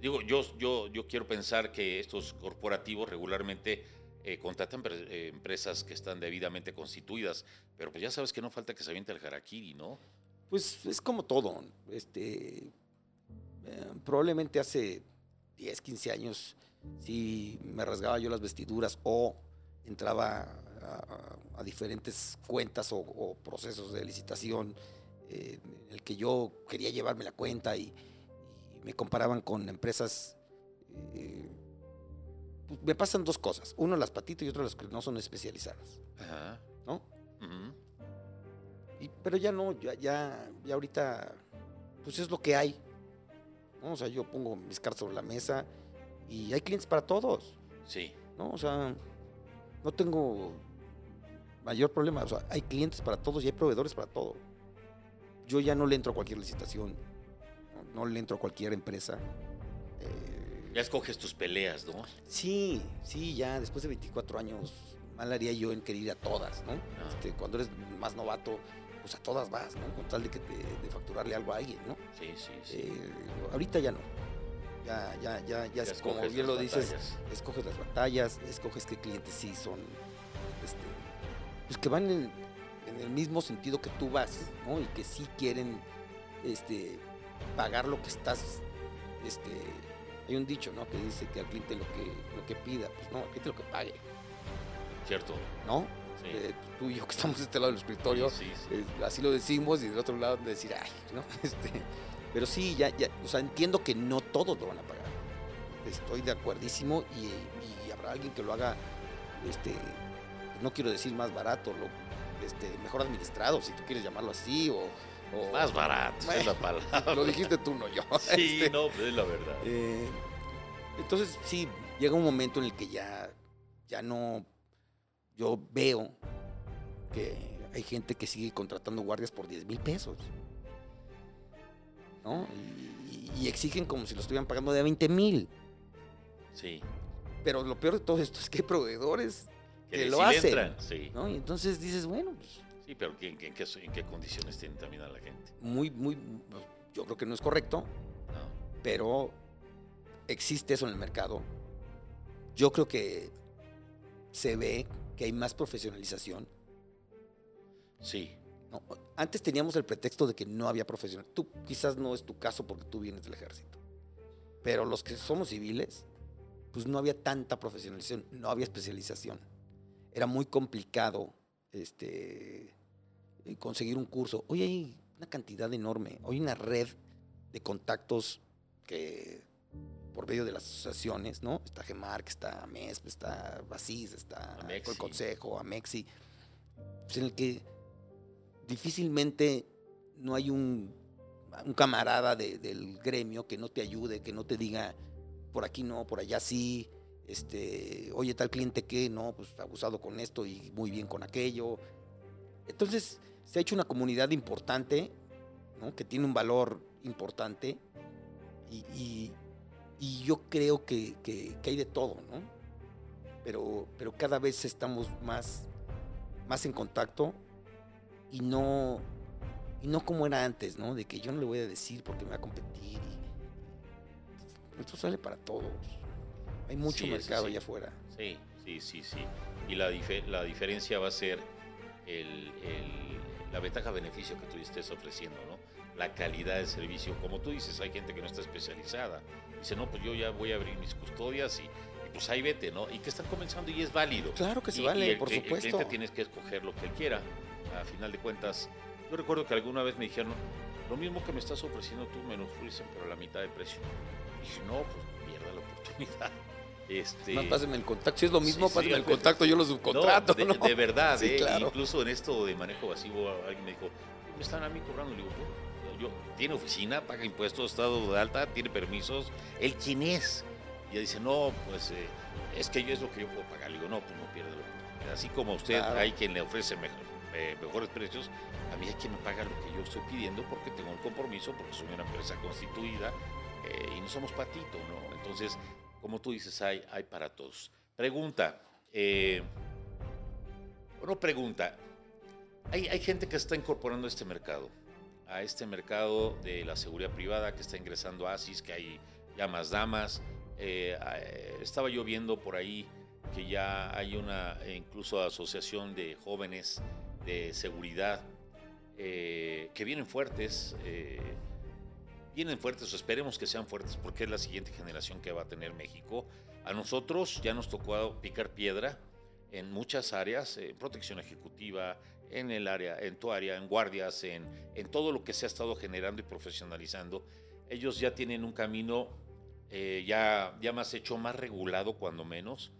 Digo, yo, yo, yo quiero pensar que estos corporativos regularmente eh, contratan eh, empresas que están debidamente constituidas, pero pues ya sabes que no falta que se aviente el harakiri, ¿no? Pues es como todo. Este, eh, probablemente hace 10, 15 años sí me rasgaba yo las vestiduras o entraba a, diferentes cuentas o, procesos de licitación en el que yo quería llevarme la cuenta y me comparaban con empresas. Pues me pasan dos cosas. Uno las patitas y otro las que no son especializadas. Ajá. ¿no? Y- pero ya no, ya, ya, ya ahorita, pues es lo que hay. ¿no? O sea, yo pongo mis cartas sobre la mesa y hay clientes para todos, Sí, ¿no? O sea, no tengo mayor problema. O sea, hay clientes para todos y hay proveedores para todo. Yo ya no le entro a cualquier licitación, no, no le entro a cualquier empresa. Ya escoges tus peleas, ¿no? Sí, sí, ya después de 24 años, mal haría yo en querer ir a todas, ¿no? Ah. Este, cuando eres más novato, pues a todas vas, ¿no? Con tal de, que te- de facturarle algo a alguien, ¿no? Sí, sí, sí. Eh, ahorita ya no. Ya, ya, ya, ya, como bien lo dices, batallas. escoges las batallas, escoges qué clientes sí son, este, pues que van en, en el mismo sentido que tú vas, ¿no? Y que sí quieren, este, pagar lo que estás, este, hay un dicho, ¿no? Que dice que al cliente lo que, lo que pida, pues no, al cliente lo que pague, Cierto. ¿no? Sí. Eh, tú y yo que estamos de este lado del escritorio, Sí, sí, sí. eh, así lo decimos y del otro lado de decir, ay, ¿no? Este, pero sí, ya, ya, o sea, entiendo que no todos lo van a pagar. Estoy de acuerdísimo y, y habrá alguien que lo haga, este, no quiero decir más barato, lo, este, mejor administrado, si tú quieres llamarlo así, o... o- Más barato, es la palabra. Lo dijiste tú, no yo. Sí, Este, no, pues es la verdad. eh, entonces, sí, llega un momento en el que ya, ya no, yo veo que hay gente que sigue contratando guardias por 10 mil pesos. ¿No? Y, y exigen como si lo estuvieran pagando de 20 mil. Sí. Pero lo peor de todo esto es que hay proveedores Que, lo hacen. entran, sí. ¿no? Y entonces dices, bueno, pues Sí, pero ¿en, en qué, en qué condiciones tienen también a la gente? muy, muy, yo creo que no es correcto, ¿no? pero existe eso en el mercado. Yo creo que se ve que hay más profesionalización. Sí, ¿no? Antes teníamos el pretexto de que no había profesional. Tú quizás no es tu caso porque tú vienes del ejército. Pero los que somos civiles, pues no había tanta profesionalización, no había especialización. Era muy complicado este, conseguir un curso. Hoy hay una cantidad enorme, hoy hay una red de contactos que por medio de las asociaciones, ¿no? Está GEMARC, está MESP, está BASIS, está Amexi. el Consejo, AMEXI, pues en el que difícilmente no hay un, un camarada de- del gremio que no te ayude, que no te diga por aquí no, por allá sí, este, oye, tal cliente que no, pues abusado con esto y muy bien con aquello. Entonces, se ha hecho una comunidad importante, ¿no? que tiene un valor importante y, y- y yo creo que, que- que hay de todo, ¿no? Pero, pero cada vez estamos más, más en contacto y no, y no como era antes, ¿no? De que yo no le voy a decir porque me va a competir. Y, esto sale para todos. Hay mucho Sí, mercado sí. allá afuera. sí, sí, sí, sí. Y la, la diferencia va a ser el- el- la ventaja-beneficio que tú estés ofreciendo, ¿no? La calidad del servicio. Como tú dices, hay gente que no está especializada. Dice, no, pues yo ya voy a abrir mis custodias y, y pues ahí vete, ¿no? Y que están comenzando y es válido. Claro que se Y- vale, y el por cli- El supuesto. cliente tienes que escoger lo que él quiera. A final de cuentas, yo recuerdo que alguna vez me dijeron, lo mismo que me estás ofreciendo tú, me lo ofrecen, pero a la mitad de precio. Y dije, no, pues pierda la oportunidad. Este, Más pásenme el contacto. Si es lo mismo, Sí, sí, pásenme el pues, contacto, yo lo subcontrato. no, de, ¿no? de verdad, Sí, eh, claro. incluso en esto de manejo pasivo, alguien me dijo, me están a mí cobrando. Le digo, "Pues, yo, tiene oficina, paga impuestos, estado de alta, tiene permisos. ¿Él quién es? Y ella dice, no, pues eh, es que yo es lo que yo puedo pagar. Le digo, no, pues no pierde la oportunidad. Así como a usted Claro. hay quien le ofrece mejor- eh, mejores precios, a mí hay quien me paga lo que yo estoy pidiendo porque tengo un compromiso, porque soy una empresa constituida y no somos patito, ¿no? Entonces, como tú dices, hay, para todos. Pregunta, eh, Bueno, pregunta. Hay, gente que está incorporando este mercado, a este mercado de la seguridad privada que está ingresando a ASIS, que hay ya más damas. Eh, eh, estaba yo viendo por ahí que ya hay una incluso asociación de jóvenes de seguridad eh, que vienen fuertes. Vienen fuertes, o esperemos que sean fuertes, porque es la siguiente generación que va a tener México. A nosotros ya nos tocó picar piedra en muchas áreas, en protección ejecutiva, en el área, en tu área, en guardias, en, en todo lo que se ha estado generando y profesionalizando. Ellos ya tienen un camino eh, ya, ya más hecho, más regulado cuando menos.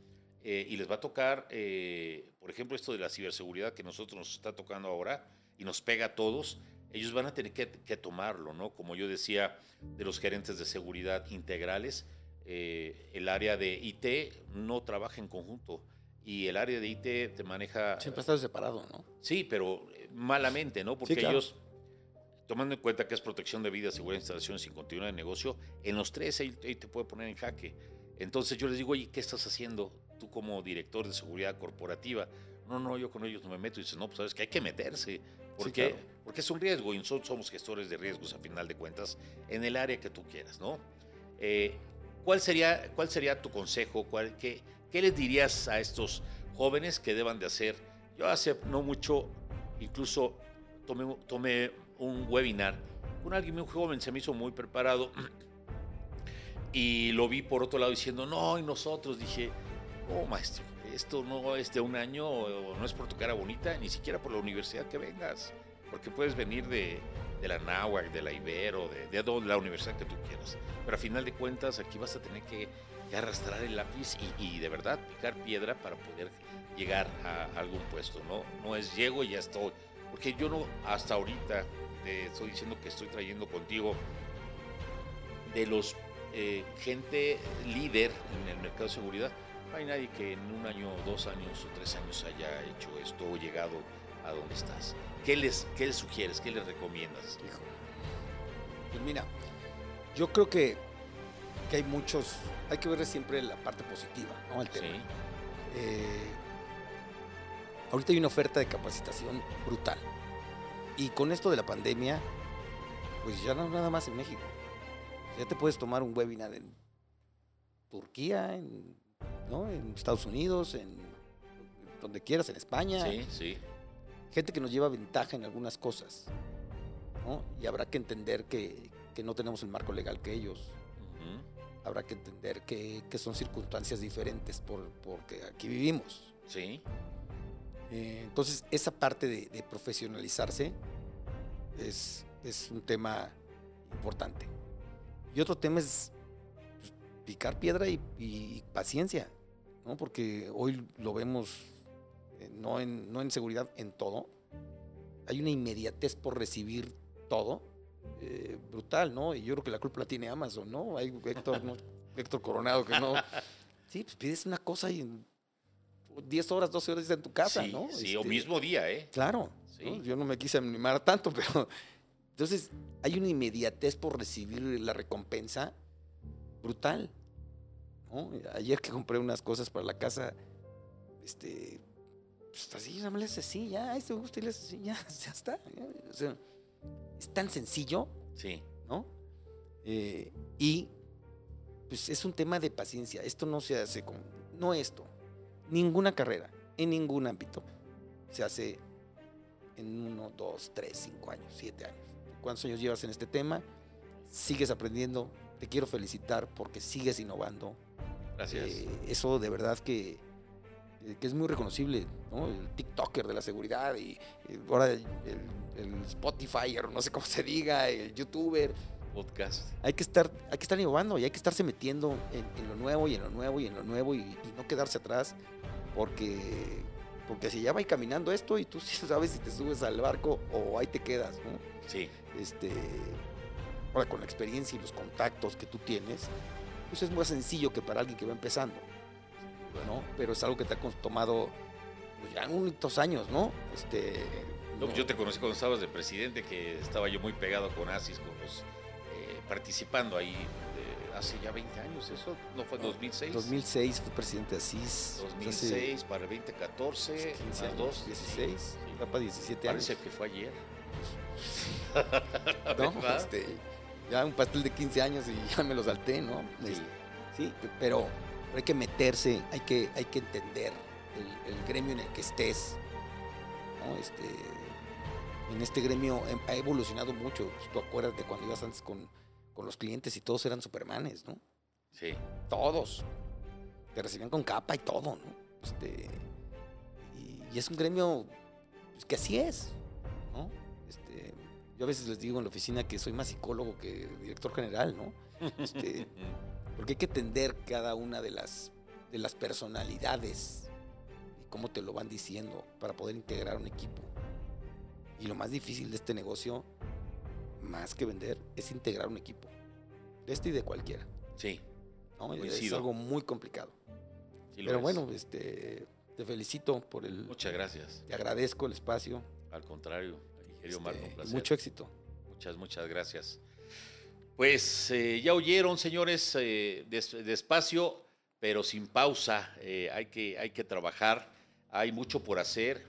eh, y les va a tocar, eh, por ejemplo, esto de la ciberseguridad que nosotros nos está tocando ahora y nos pega a todos, ellos van a tener que, que tomarlo, ¿no? Como yo decía, de los gerentes de seguridad integrales, eh, el área de IT no trabaja en conjunto y el área de IT te maneja... Siempre estado separado, ¿no? Sí, pero eh, malamente, ¿no? Porque claro. ellos, tomando en cuenta que es protección de vida, seguridad de instalaciones y continuidad de negocio, en los tres ahí, ahí te puede poner en jaque. Entonces yo les digo, oye, ¿qué estás haciendo tú como director de seguridad corporativa? No, no, yo con ellos no me meto. Y dices, no, pues sabes que hay que meterse. ¿Por Sí, claro. Porque es un riesgo y nosotros somos gestores de riesgos a final de cuentas en el área que tú quieras, ¿no? Eh, ¿cuál, sería, ¿Cuál sería tu consejo? ¿Cuál, qué, ¿Qué les dirías a estos jóvenes que deban de hacer? Yo hace no mucho, incluso tomé, tomé un webinar con alguien muy joven, se me hizo muy preparado y lo vi por otro lado diciendo, no, y nosotros dije, oh maestro, esto no es de un año, no es por tu cara bonita, ni siquiera por la universidad que vengas, porque puedes venir de, la NAWAC, de la Ibero, de, de la universidad que tú quieras, pero a final de cuentas aquí vas a tener que, arrastrar el lápiz y, de verdad picar piedra para poder llegar a algún puesto, ¿no? No es llego y ya estoy, porque yo no, hasta ahorita estoy diciendo que estoy trayendo contigo de los eh, gente líder en el mercado de seguridad, no hay nadie que en un año, dos años o tres años haya hecho esto o llegado a donde estás. ¿Qué les, qué les sugieres? ¿Qué les recomiendas? Hijo. Pues mira, yo creo que, que hay muchos, hay que ver siempre la parte positiva, ¿no? Al tema. Sí, Eh, ahorita hay una oferta de capacitación brutal. Y con esto de la pandemia, pues ya no nada más en México. Ya te puedes tomar un webinar en Turquía, en, ¿no? en Estados Unidos, en donde quieras, en España. sí, sí. Gente que nos lleva ventaja en algunas cosas. ¿no? Y habrá que entender que, que no tenemos el marco legal que ellos. Habrá que entender que, que son circunstancias diferentes por, porque aquí vivimos. Sí, Eh, entonces, esa parte de, de profesionalizarse es, es un tema importante. Y otro tema es pues, picar piedra y, y paciencia, ¿no? Porque hoy lo vemos no, en, no en seguridad, en todo. Hay una inmediatez por recibir todo eh, brutal, ¿no? Y yo creo que la culpa la tiene Amazon, ¿no? Hay Héctor, ¿no? Héctor Coronado que no. Sí, pues pides una cosa y en 10 horas, 12 horas está en tu casa, sí, ¿no? sí, o Este, mismo día, ¿eh? Claro. Sí. ¿no? Yo no me quise animar tanto, pero. Entonces, hay una inmediatez por recibir la recompensa brutal. ¿no? Ayer que compré unas cosas para la casa, este. Pues así, haces así, ya, ay, te gusta y le haces así, ya, ya está. ya. O sea, es tan sencillo, Sí, ¿no? Eh, y pues es un tema de paciencia. Esto no se hace con. No esto. Ninguna carrera, en ningún ámbito, se hace en uno, dos, tres, cinco años, siete años. ¿Cuántos años llevas en este tema? Sigues aprendiendo. Te quiero felicitar porque sigues innovando. gracias. Eh, eso de verdad que, eh, que es muy reconocible, ¿no? El TikToker de la seguridad y, eh, ahora el, el, el Spotifyer, no sé cómo se diga, el YouTuber. Podcast. Hay que estar, hay que estar innovando y hay que estarse metiendo en, en lo nuevo y en lo nuevo y en lo nuevo y, y no quedarse atrás porque porque si ya va caminando esto y tú sí sabes si te subes al barco o ahí te quedas, ¿no? Sí, Este, ahora con la experiencia y los contactos que tú tienes, pues es más sencillo que para alguien que va empezando, ¿no? Pero es algo que te ha tomado pues ya unos años, ¿no? Este, No, pues yo te conocí cuando estabas de presidente, que estaba yo muy pegado con ASIS, con los, eh, participando ahí, hace ya 20 años, ¿eso no fue 2006? 2006 fue presidente de hace 2006 para el 2014, 15 más años, dos, 16, Sí. para 17 Parece años. que fue ayer. ¿no? ¿verdad? Este, ya un pastel de 15 años y ya me lo salté, ¿no? Sí. Es- Sí, pe- pero hay que meterse, hay que, hay que entender el, el gremio en el que estés. ¿no? Este, en este gremio em- ha evolucionado mucho. Pues, tú acuerdas de cuando ibas antes con, con los clientes y todos eran supermanes, ¿no? Sí. Todos. Te recibían con capa y todo, ¿no? Este, y, y es un gremio pues, que así es, ¿no? Este, yo a veces les digo en la oficina que soy más psicólogo que director general, ¿no? Este, porque hay que entender cada una de las, de las personalidades y cómo te lo van diciendo para poder integrar un equipo. Y lo más difícil de este negocio, más que vender, es integrar un equipo. De este y de cualquiera. Sí, ¿no? Es algo muy complicado. sí Pero es. bueno, este, te felicito por el... Muchas gracias. Te agradezco el espacio. Al contrario, este, Marco, un placer. mucho éxito. Muchas, muchas gracias. Pues eh, ya oyeron, señores, eh, des- despacio, pero sin pausa. Eh, hay, que, hay que trabajar, hay mucho por hacer.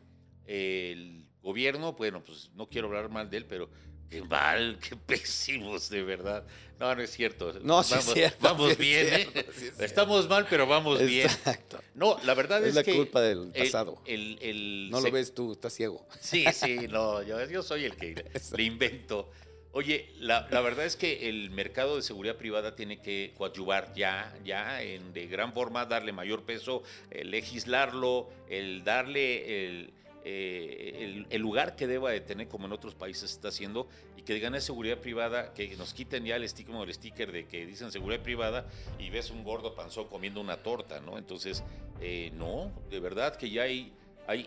el gobierno, bueno, pues no quiero hablar mal de él, pero qué mal, qué pésimos, de verdad. No, no es cierto. No, sí es vamos, cierto, Vamos sí es bien, cierto, sí es cierto. Estamos mal, pero vamos bien. Exacto. No, la verdad es, Es la que culpa del el- pasado. el- el No lo ves tú, estás ciego. Sí, sí, no, yo, yo soy el que le invento. Oye, la, verdad es que el mercado de seguridad privada tiene que coadyuvar ya, ya en de gran forma, darle mayor peso, eh, legislarlo, el darle el, eh, lugar que deba de tener, como en otros países se está haciendo, y que digan es seguridad privada, que nos quiten ya el estigma o el sticker de que dicen seguridad privada y ves un gordo panzón comiendo una torta, ¿no? Entonces, eh, no, de verdad que ya hay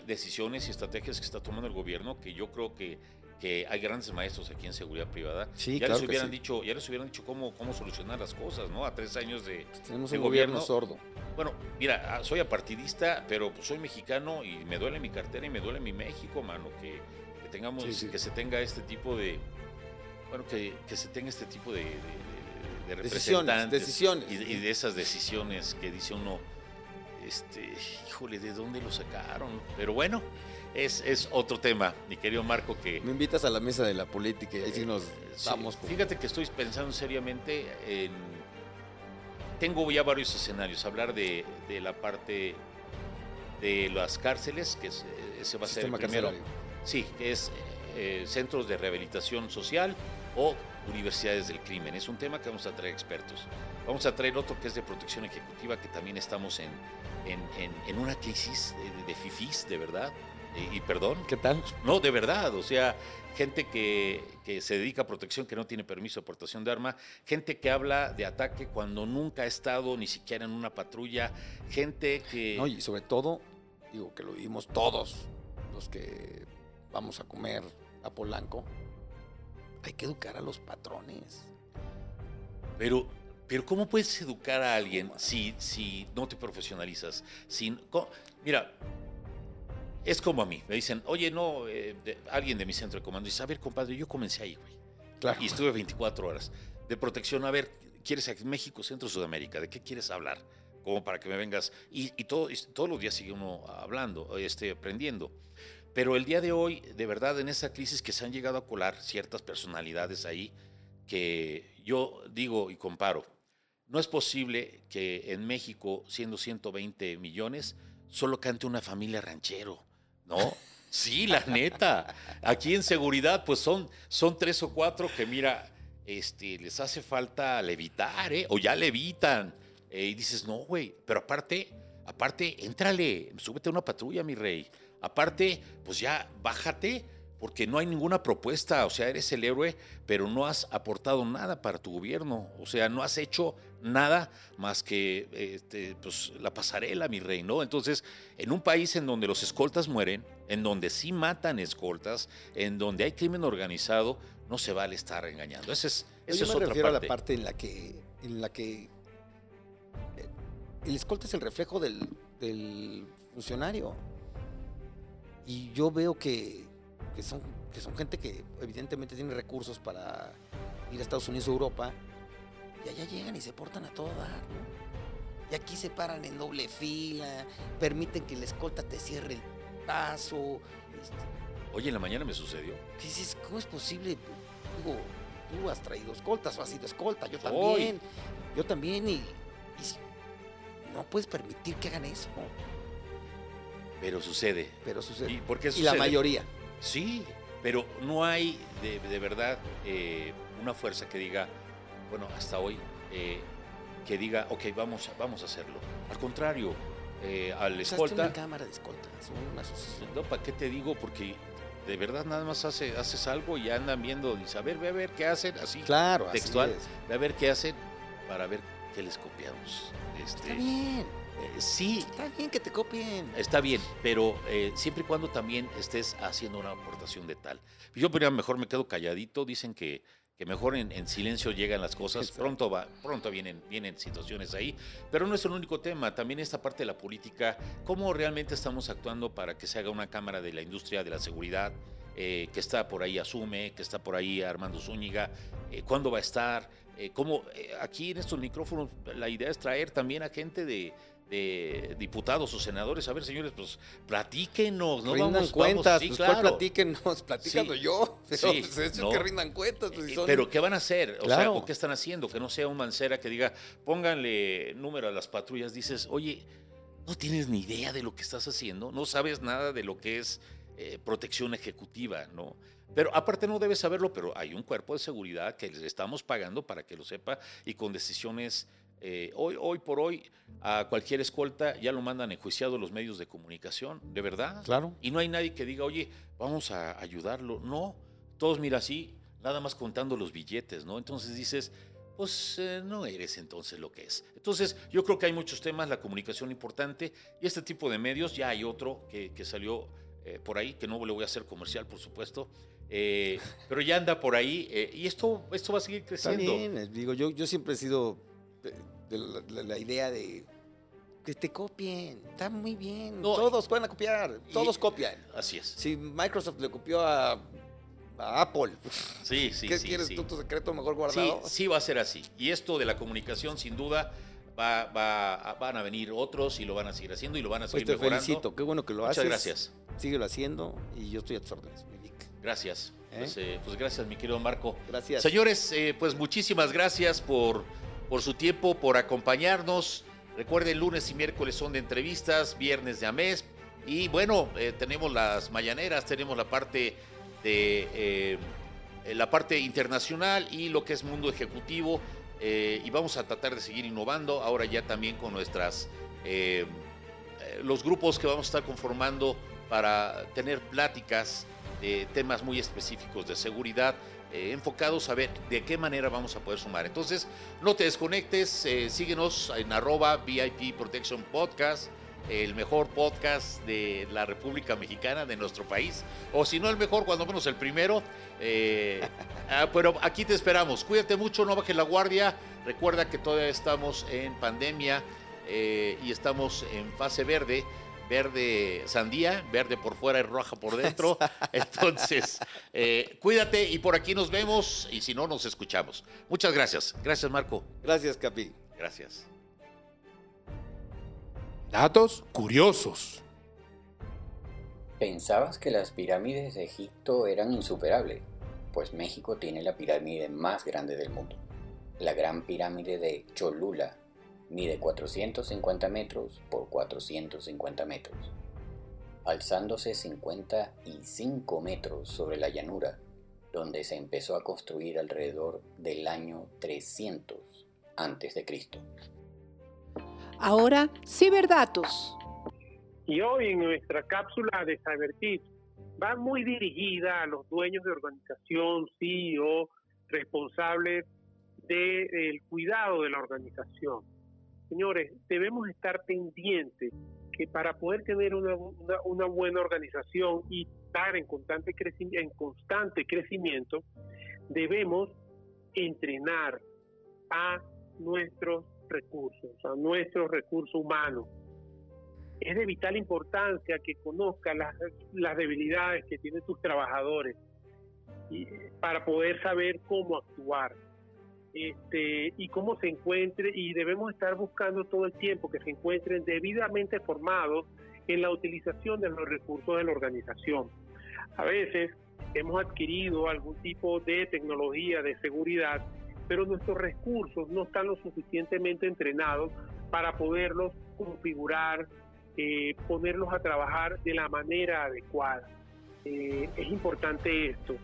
decisiones y estrategias que está tomando el gobierno que yo creo que, que hay grandes maestros aquí en seguridad privada. Sí, ya claro les hubieran sí. dicho, ya les hubieran dicho cómo, cómo solucionar las cosas, ¿no? A tres años de, Tenemos de un gobierno, gobierno. sordo. bueno, mira, ah, soy apartidista, pero pues, soy mexicano y me duele mi cartera y me duele mi México, mano, que, que tengamos, Sí, que se tenga este tipo de, bueno, que, que se tenga este tipo de, de- de- de Decisiones, decisiones. Y, y de esas decisiones que dice uno, este, híjole, ¿de dónde lo sacaron? Pero bueno, es, es otro tema, mi querido Marco, que... Me invitas a la mesa de la política y ahí sí nos Sí, damos. como- Fíjate que estoy pensando seriamente en... Tengo ya varios escenarios, hablar de, de la parte de las cárceles, que es- ese va a ser el primero. carcelario. Sí, que es eh, centros de rehabilitación social o universidades del crimen. Es un tema que vamos a traer expertos. Vamos a traer otro que es de protección ejecutiva, que también estamos en, en, en- en una crisis de, de fifís, de verdad. Y- y perdón, ¿Qué tal? no, de verdad, o sea, gente que, que se dedica a protección, que no tiene permiso de aportación de arma, gente que habla de ataque cuando nunca ha estado ni siquiera en una patrulla, gente que... No, y sobre todo, digo que lo vivimos todos, los que vamos a comer a Polanco. Hay que educar a los patrones. Pero, pero ¿cómo puedes educar a alguien si, si no te profesionalizas? Sin, co- mira, es como a mí, me dicen, oye, no, eh, de- alguien de mi centro de comando dice, a ver, compadre, yo comencé ahí, güey. Claro. Y estuve 24 horas de protección. A ver, ¿quieres a México, Centro, Sudamérica? ¿De qué quieres hablar? Como para que me vengas. Y, y todo, y todos los días sigue uno hablando, este, aprendiendo. Pero el día de hoy, de verdad, en esa crisis que se han llegado a colar ciertas personalidades ahí, que yo digo y comparo, no es posible que en México, siendo 120 millones, solo cante una familia ranchero, ¿no? Sí, la neta. Aquí en seguridad, pues son, son tres o cuatro que, mira, este, les hace falta levitar, ¿eh? O ya levitan. Eh, y dices, no, güey. Pero aparte, aparte, éntrale, súbete a una patrulla, mi rey. Aparte, pues ya, bájate, porque no hay ninguna propuesta. O sea, eres el héroe, pero no has aportado nada para tu gobierno. O sea, no has hecho nada más que este, pues, la pasarela, mi rey, ¿no? Entonces, en un país en donde los escoltas mueren, en donde sí matan escoltas, en donde hay crimen organizado, no se vale estar engañando. Esa es, esa yo es me otra refiero parte. a la parte en la que, en la que el escolta es el reflejo del, del funcionario. Y yo veo que, que son, que son gente que evidentemente tiene recursos para ir a Estados Unidos o Europa Y allá llegan y se portan a todo dar, ¿no? Y aquí se paran en doble fila, permiten que la escolta te cierre el paso. este, Oye, en la mañana me sucedió. ¿Qué dices? ¿Cómo es posible? Digo, tú has traído escoltas o has sido escolta, yo Soy. también. Yo también, y, y si- no puedes permitir que hagan eso. Pero sucede. Pero sucede. ¿Y por qué Y sucede? la mayoría. Sí, pero no hay de, de verdad eh, una fuerza que diga, bueno, hasta hoy, eh, que diga, ok, vamos, a- vamos a hacerlo. Al contrario, eh, al escolta, una cámara de escolta, es una asociación. no, ¿para qué te digo? Porque de verdad nada más hace, haces algo y andan viendo, dice, a ver, ve a ver qué hacen, así, Claro, así textual, es. ve a ver qué hacen para ver qué les copiamos. Este, Está bien, eh, sí, está bien que te copien. Está bien, pero eh, siempre y cuando también estés haciendo una aportación de tal. Yo mejor me quedo calladito, dicen que, que mejor en, en silencio llegan las cosas, pronto va, pronto vienen, vienen situaciones ahí, pero no es el único tema, también esta parte de la política, cómo realmente estamos actuando para que se haga una cámara de la industria de la seguridad, eh, que está por ahí Asume, que está por ahí Armando Zúñiga, eh, cuándo va a estar, eh, cómo aquí en estos micrófonos la idea es traer también a gente de, de diputados o senadores. A ver, señores, pues platíquenos, ¿no? rindan Vamos, cuentas, vamos, sí, pues ¿cuál claro. platíquenos, platícalo yo. Pero Sí, pues, eso no. que rindan cuentas, pues Eh, son- Pero ¿qué van a hacer? O sea. ¿o qué están haciendo? Que no sea un mancera que diga, pónganle número a las patrullas. Dices, oye, no tienes ni idea de lo que estás haciendo, no sabes nada de lo que es eh, protección ejecutiva, ¿no? Pero aparte no debes saberlo, pero hay un cuerpo de seguridad que les estamos pagando para que lo sepa y con decisiones, eh, hoy, hoy por hoy, a cualquier escolta ya lo mandan enjuiciado los medios de comunicación, ¿de verdad? Claro. Y no hay nadie que diga, oye, vamos a ayudarlo. No, todos mira así, nada más contando los billetes, ¿no? Entonces dices, pues eh, no eres entonces lo que es. Entonces yo creo que hay muchos temas, la comunicación importante y este tipo de medios, ya hay otro que, que salió eh, por ahí, que no le voy a hacer comercial, por supuesto, pero ya anda por ahí y esto, esto va a seguir creciendo. eh, digo, yo, yo siempre he sido de, de la, la- la idea de que te copien, está muy bien, No, todos pueden copiar, y- todos copian. Así es. Si Microsoft le copió a, a Apple, Sí, sí, ¿qué sí. quieres sí. tú tu secreto mejor guardado? sí va a ser así. Y esto de la comunicación, sin duda, va, va- van a venir otros y lo van a seguir haciendo y lo van a Pues seguir te mejorando. felicito, qué bueno que lo Muchas haces. gracias. Síguelo haciendo y yo estoy a tus órdenes, mi Vic. Gracias. ¿Eh? Pues, eh, pues gracias, mi querido Marco. Gracias. Señores, eh, pues muchísimas gracias por, por su tiempo, por acompañarnos. Recuerden, lunes y miércoles son de entrevistas, viernes de AMES. Y bueno, eh, tenemos las mañaneras, tenemos la parte de eh, la parte internacional y lo que es mundo ejecutivo. eh, y vamos a tratar de seguir innovando ahora ya también con nuestras los grupos que vamos a estar conformando para tener pláticas de temas muy específicos de seguridad, eh, enfocados a ver de qué manera vamos a poder sumar. Entonces, no te desconectes, eh, síguenos en arroba VIP Protection Podcast, el mejor podcast de la República Mexicana, de nuestro país, o si no el mejor, cuando menos el primero. eh, ah, pero aquí te esperamos. Cuídate mucho, no bajes la guardia. Recuerda que todavía estamos en pandemia y estamos en fase verde verde sandía, verde por fuera y roja por dentro. Entonces, eh, cuídate y por aquí nos vemos y si no, nos escuchamos. Muchas gracias. Gracias, Marco. Gracias, Capi. Gracias. Datos curiosos. ¿Pensabas que las pirámides de Egipto eran insuperables? Pues México tiene la pirámide más grande del mundo. La Gran Pirámide de Cholula mide 450 metros por 450 metros, alzándose 55 metros sobre la llanura, donde se empezó a construir alrededor del año 300 antes de Cristo. Ahora, ciberdatos. Y hoy en nuestra cápsula de CyberTips va muy dirigida a los dueños de organización, CEO, responsables del cuidado de la organización. Señores, debemos estar pendientes que para poder tener una, una- buena organización y estar en constante, creci- en constante crecimiento, debemos entrenar a nuestros recursos, a nuestros recursos humanos es de vital importancia que conozcas las, las debilidades que tienen tus trabajadores y, para poder saber cómo actuar. Este, y cómo se encuentre, y debemos estar buscando todo el tiempo que se encuentren debidamente formados en la utilización de los recursos de la organización. A veces hemos adquirido algún tipo de tecnología de seguridad, pero nuestros recursos no están lo suficientemente entrenados para poderlos configurar, eh, ponerlos a trabajar de la manera adecuada. Eh, es importante esto.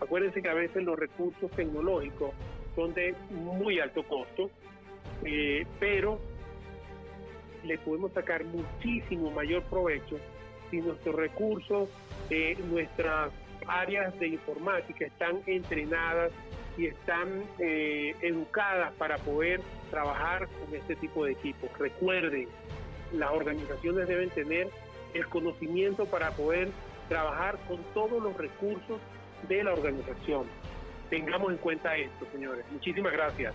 Acuérdense que a veces los recursos tecnológicos son de muy alto costo, eh, pero le podemos sacar muchísimo mayor provecho si nuestros recursos, eh, nuestras áreas de informática están entrenadas y están eh, educadas para poder trabajar con este tipo de equipos. Recuerden, las organizaciones deben tener el conocimiento para poder trabajar con todos los recursos de la organización. Tengamos en cuenta esto, señores. Muchísimas gracias.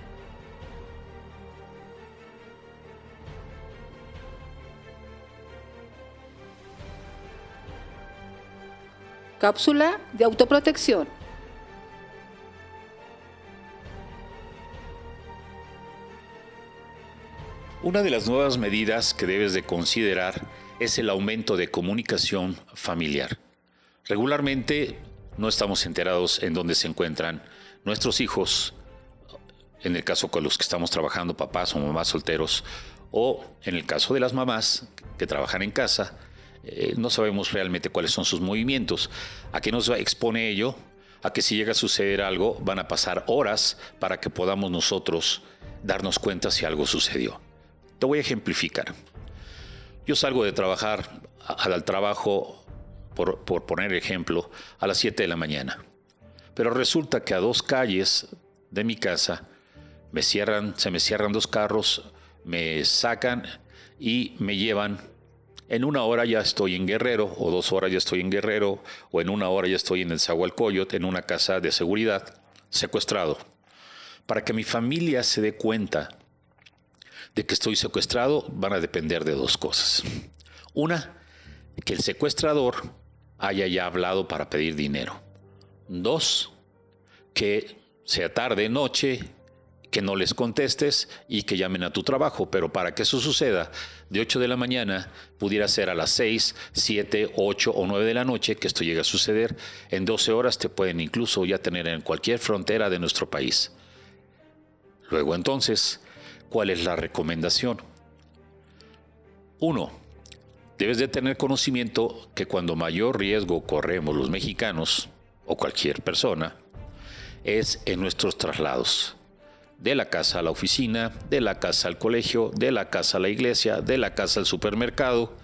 Cápsula de autoprotección. Una de las nuevas medidas que debes de considerar es el aumento de comunicación familiar. Regularmente no estamos enterados en dónde se encuentran nuestros hijos, en el caso con los que estamos trabajando, papás o mamás solteros, o en el caso de las mamás que trabajan en casa, eh, no sabemos realmente cuáles son sus movimientos. ¿A qué nos expone ello? A que si llega a suceder algo, van a pasar horas para que podamos nosotros darnos cuenta si algo sucedió. Te voy a ejemplificar. Yo salgo de trabajar al trabajo, por, por poner ejemplo, a las 7 de la mañana. Pero resulta que a dos calles de mi casa me cierran, se me cierran dos carros, me sacan y me llevan. En una hora ya estoy en Guerrero, o dos horas ya estoy en Guerrero, o en una hora ya estoy en el Zahualcoyot, en una casa de seguridad, secuestrado. Para que mi familia se dé cuenta de que estoy secuestrado, van a depender de dos cosas. Una, que el secuestrador haya ya hablado para pedir dinero. Dos, que sea tarde, noche, que no les contestes y que llamen a tu trabajo. Pero para que eso suceda, de 8 de la mañana pudiera ser a las 6, 7, 8 o 9 de la noche que esto llegue a suceder. En 12 horas te pueden incluso ya tener en cualquier frontera de nuestro país. Luego entonces, ¿cuál es la recomendación? Uno, debes de tener conocimiento que cuando mayor riesgo corremos los mexicanos o cualquier persona es en nuestros traslados. De la casa a la oficina, de la casa al colegio, de la casa a la iglesia, de la casa al supermercado.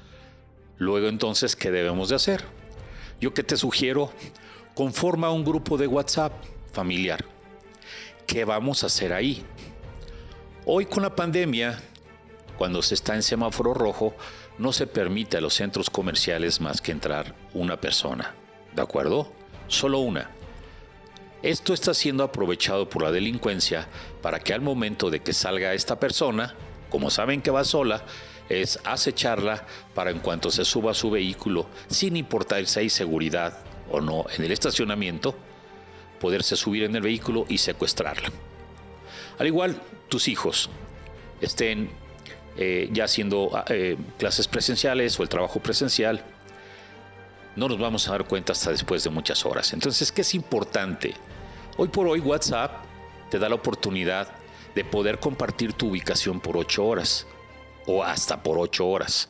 Luego entonces, ¿qué debemos de hacer? Yo que te sugiero, conforma un grupo de WhatsApp familiar. ¿Qué vamos a hacer ahí? Hoy con la pandemia, cuando se está en semáforo rojo, no se permite a los centros comerciales más que entrar una persona. ¿De acuerdo? Solo una. Esto está siendo aprovechado por la delincuencia para que al momento de que salga esta persona, como saben que va sola, es acecharla para en cuanto se suba a su vehículo, sin importar si hay seguridad o no en el estacionamiento, poderse subir en el vehículo y secuestrarla. Al igual, tus hijos estén eh, ya haciendo eh, clases presenciales o el trabajo presencial, no nos vamos a dar cuenta hasta después de muchas horas. Entonces, ¿qué es importante? Hoy por hoy WhatsApp te da la oportunidad de poder compartir tu ubicación por ocho horas o hasta por ocho horas.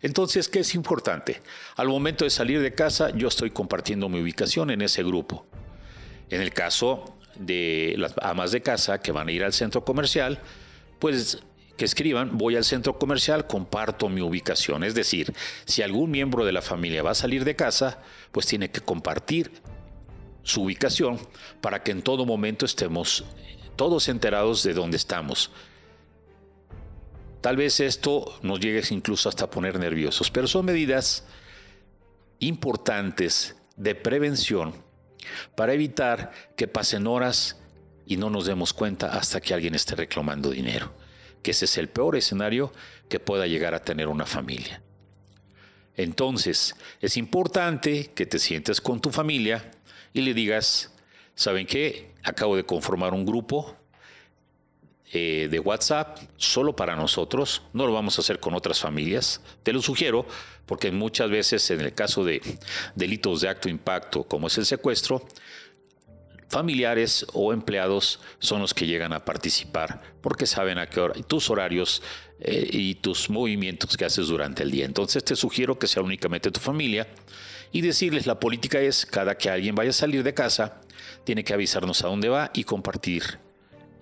Entonces, ¿qué es importante? Al momento de salir de casa, yo estoy compartiendo mi ubicación en ese grupo. En el caso de las amas de casa que van a ir al centro comercial, pues que escriban, voy al centro comercial, comparto mi ubicación. Es decir, si algún miembro de la familia va a salir de casa, pues tiene que compartir su ubicación para que en todo momento estemos todos enterados de dónde estamos. Tal vez esto nos llegue incluso hasta poner nerviosos, pero son medidas importantes de prevención para evitar que pasen horas y no nos demos cuenta hasta que alguien esté reclamando dinero, que ese es el peor escenario que pueda llegar a tener una familia. Entonces, es importante que te sientes con tu familia y le digas, ¿saben qué? Acabo de conformar un grupo eh, de WhatsApp solo para nosotros, no lo vamos a hacer con otras familias. Te lo sugiero porque muchas veces en el caso de delitos de acto impacto, como es el secuestro, familiares o empleados son los que llegan a participar porque saben a qué hora, tus horarios eh, y tus movimientos que haces durante el día. Entonces te sugiero que sea únicamente tu familia y decirles la política es cada que alguien vaya a salir de casa tiene que avisarnos a dónde va y compartir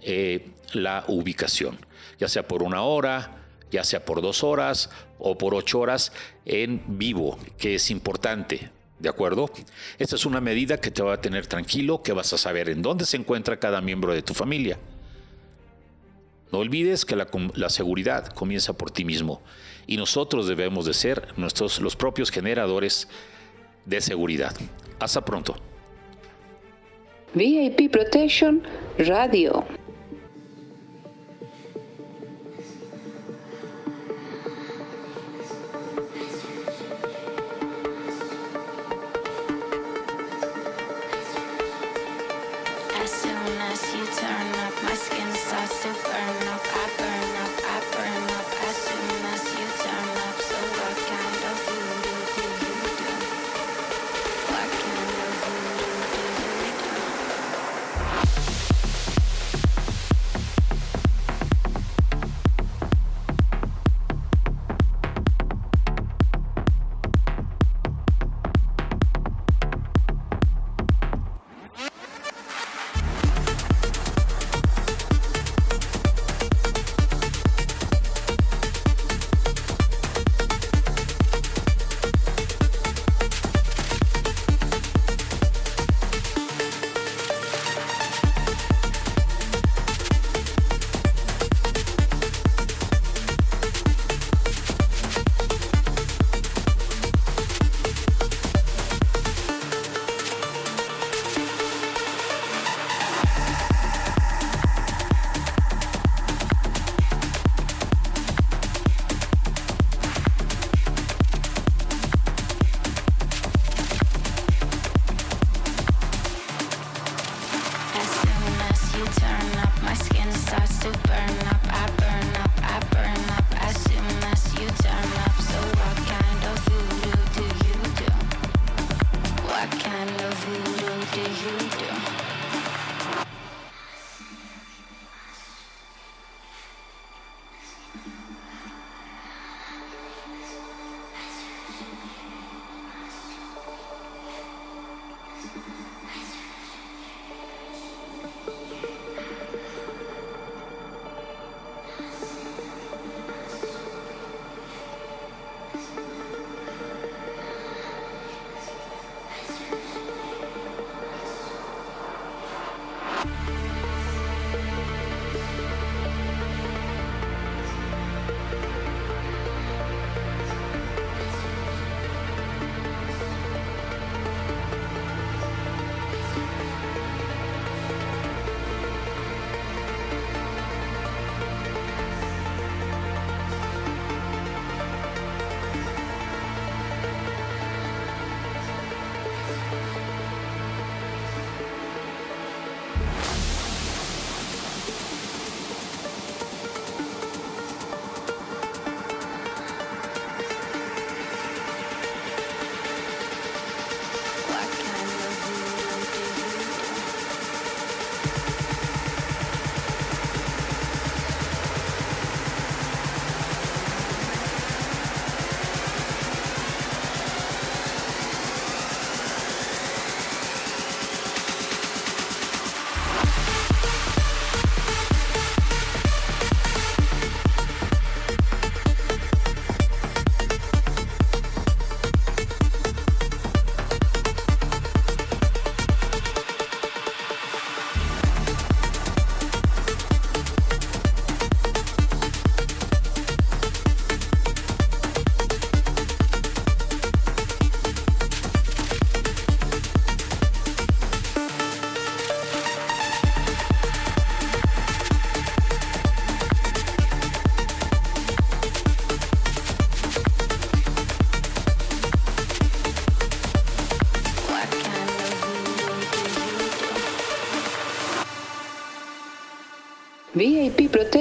eh, la ubicación, ya sea por una hora, ya sea por dos horas o por ocho horas en vivo, que es importante. ¿De acuerdo? Esta es una medida que te va a tener tranquilo, que vas a saber en dónde se encuentra cada miembro de tu familia. No olvides que la, seguridad comienza por ti mismo y nosotros debemos de ser nuestros, los propios generadores de seguridad. Hasta pronto. VIP Protection Radio.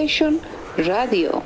VIP Protection Radio.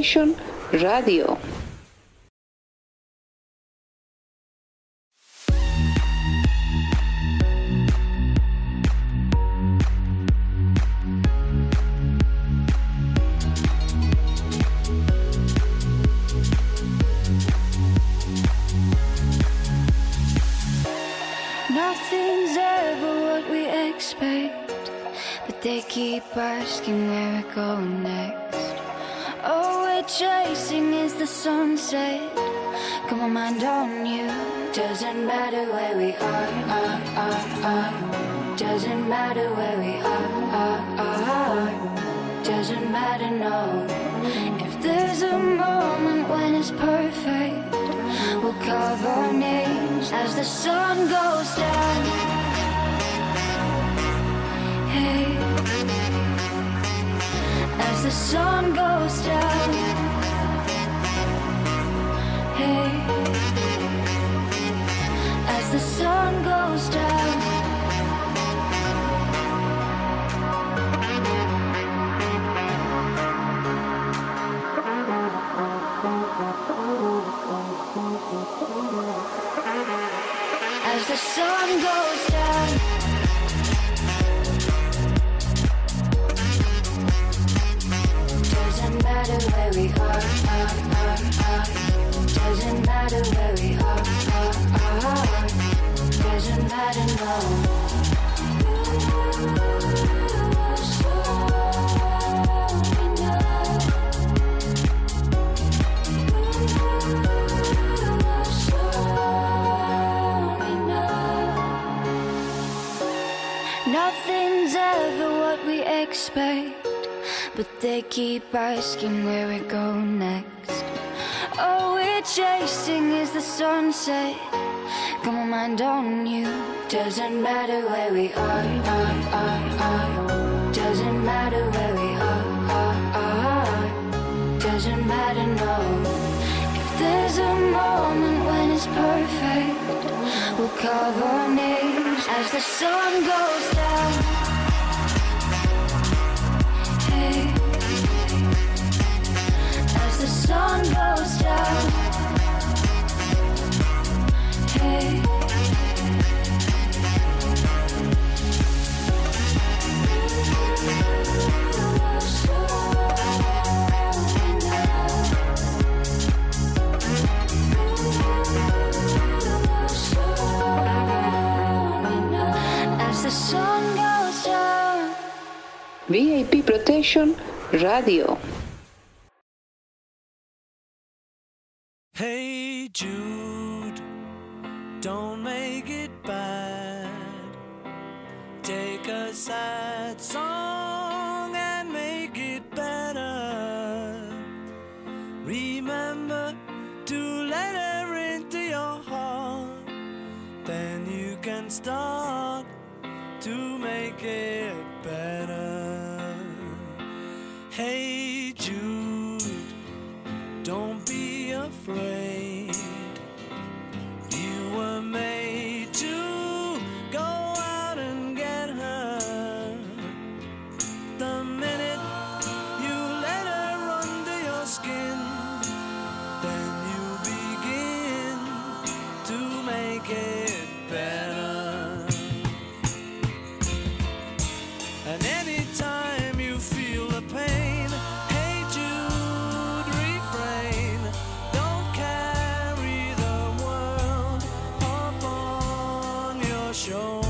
VIP Protection Radio. mind on you. Doesn't matter where we are. Protection Radio. show.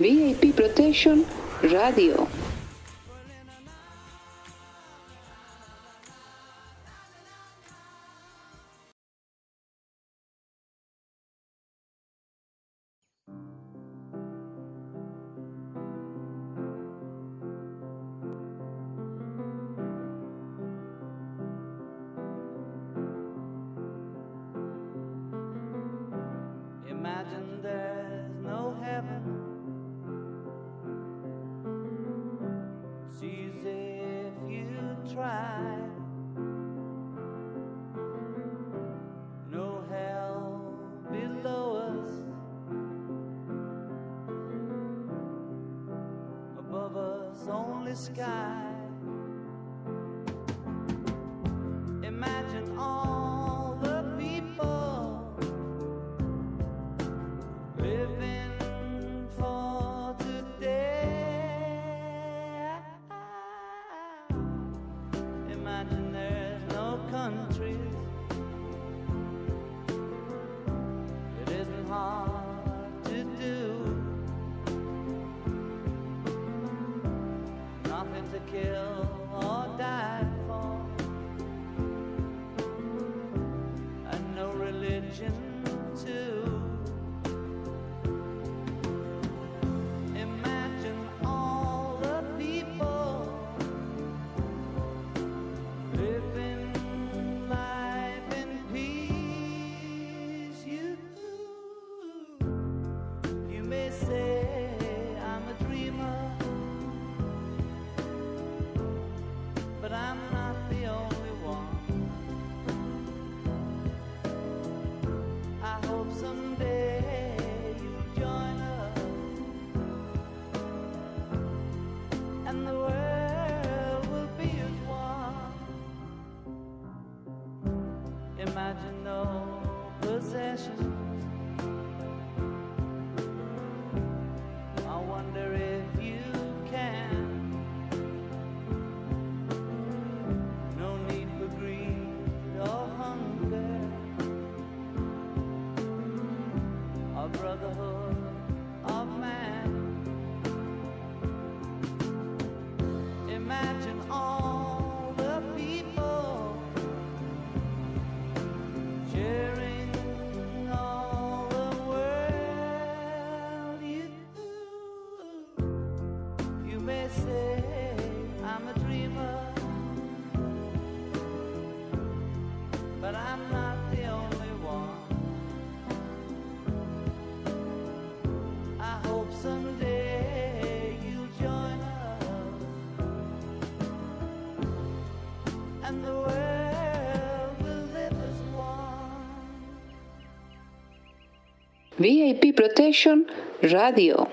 VIP Protection Radio. Sky. Protection Radio.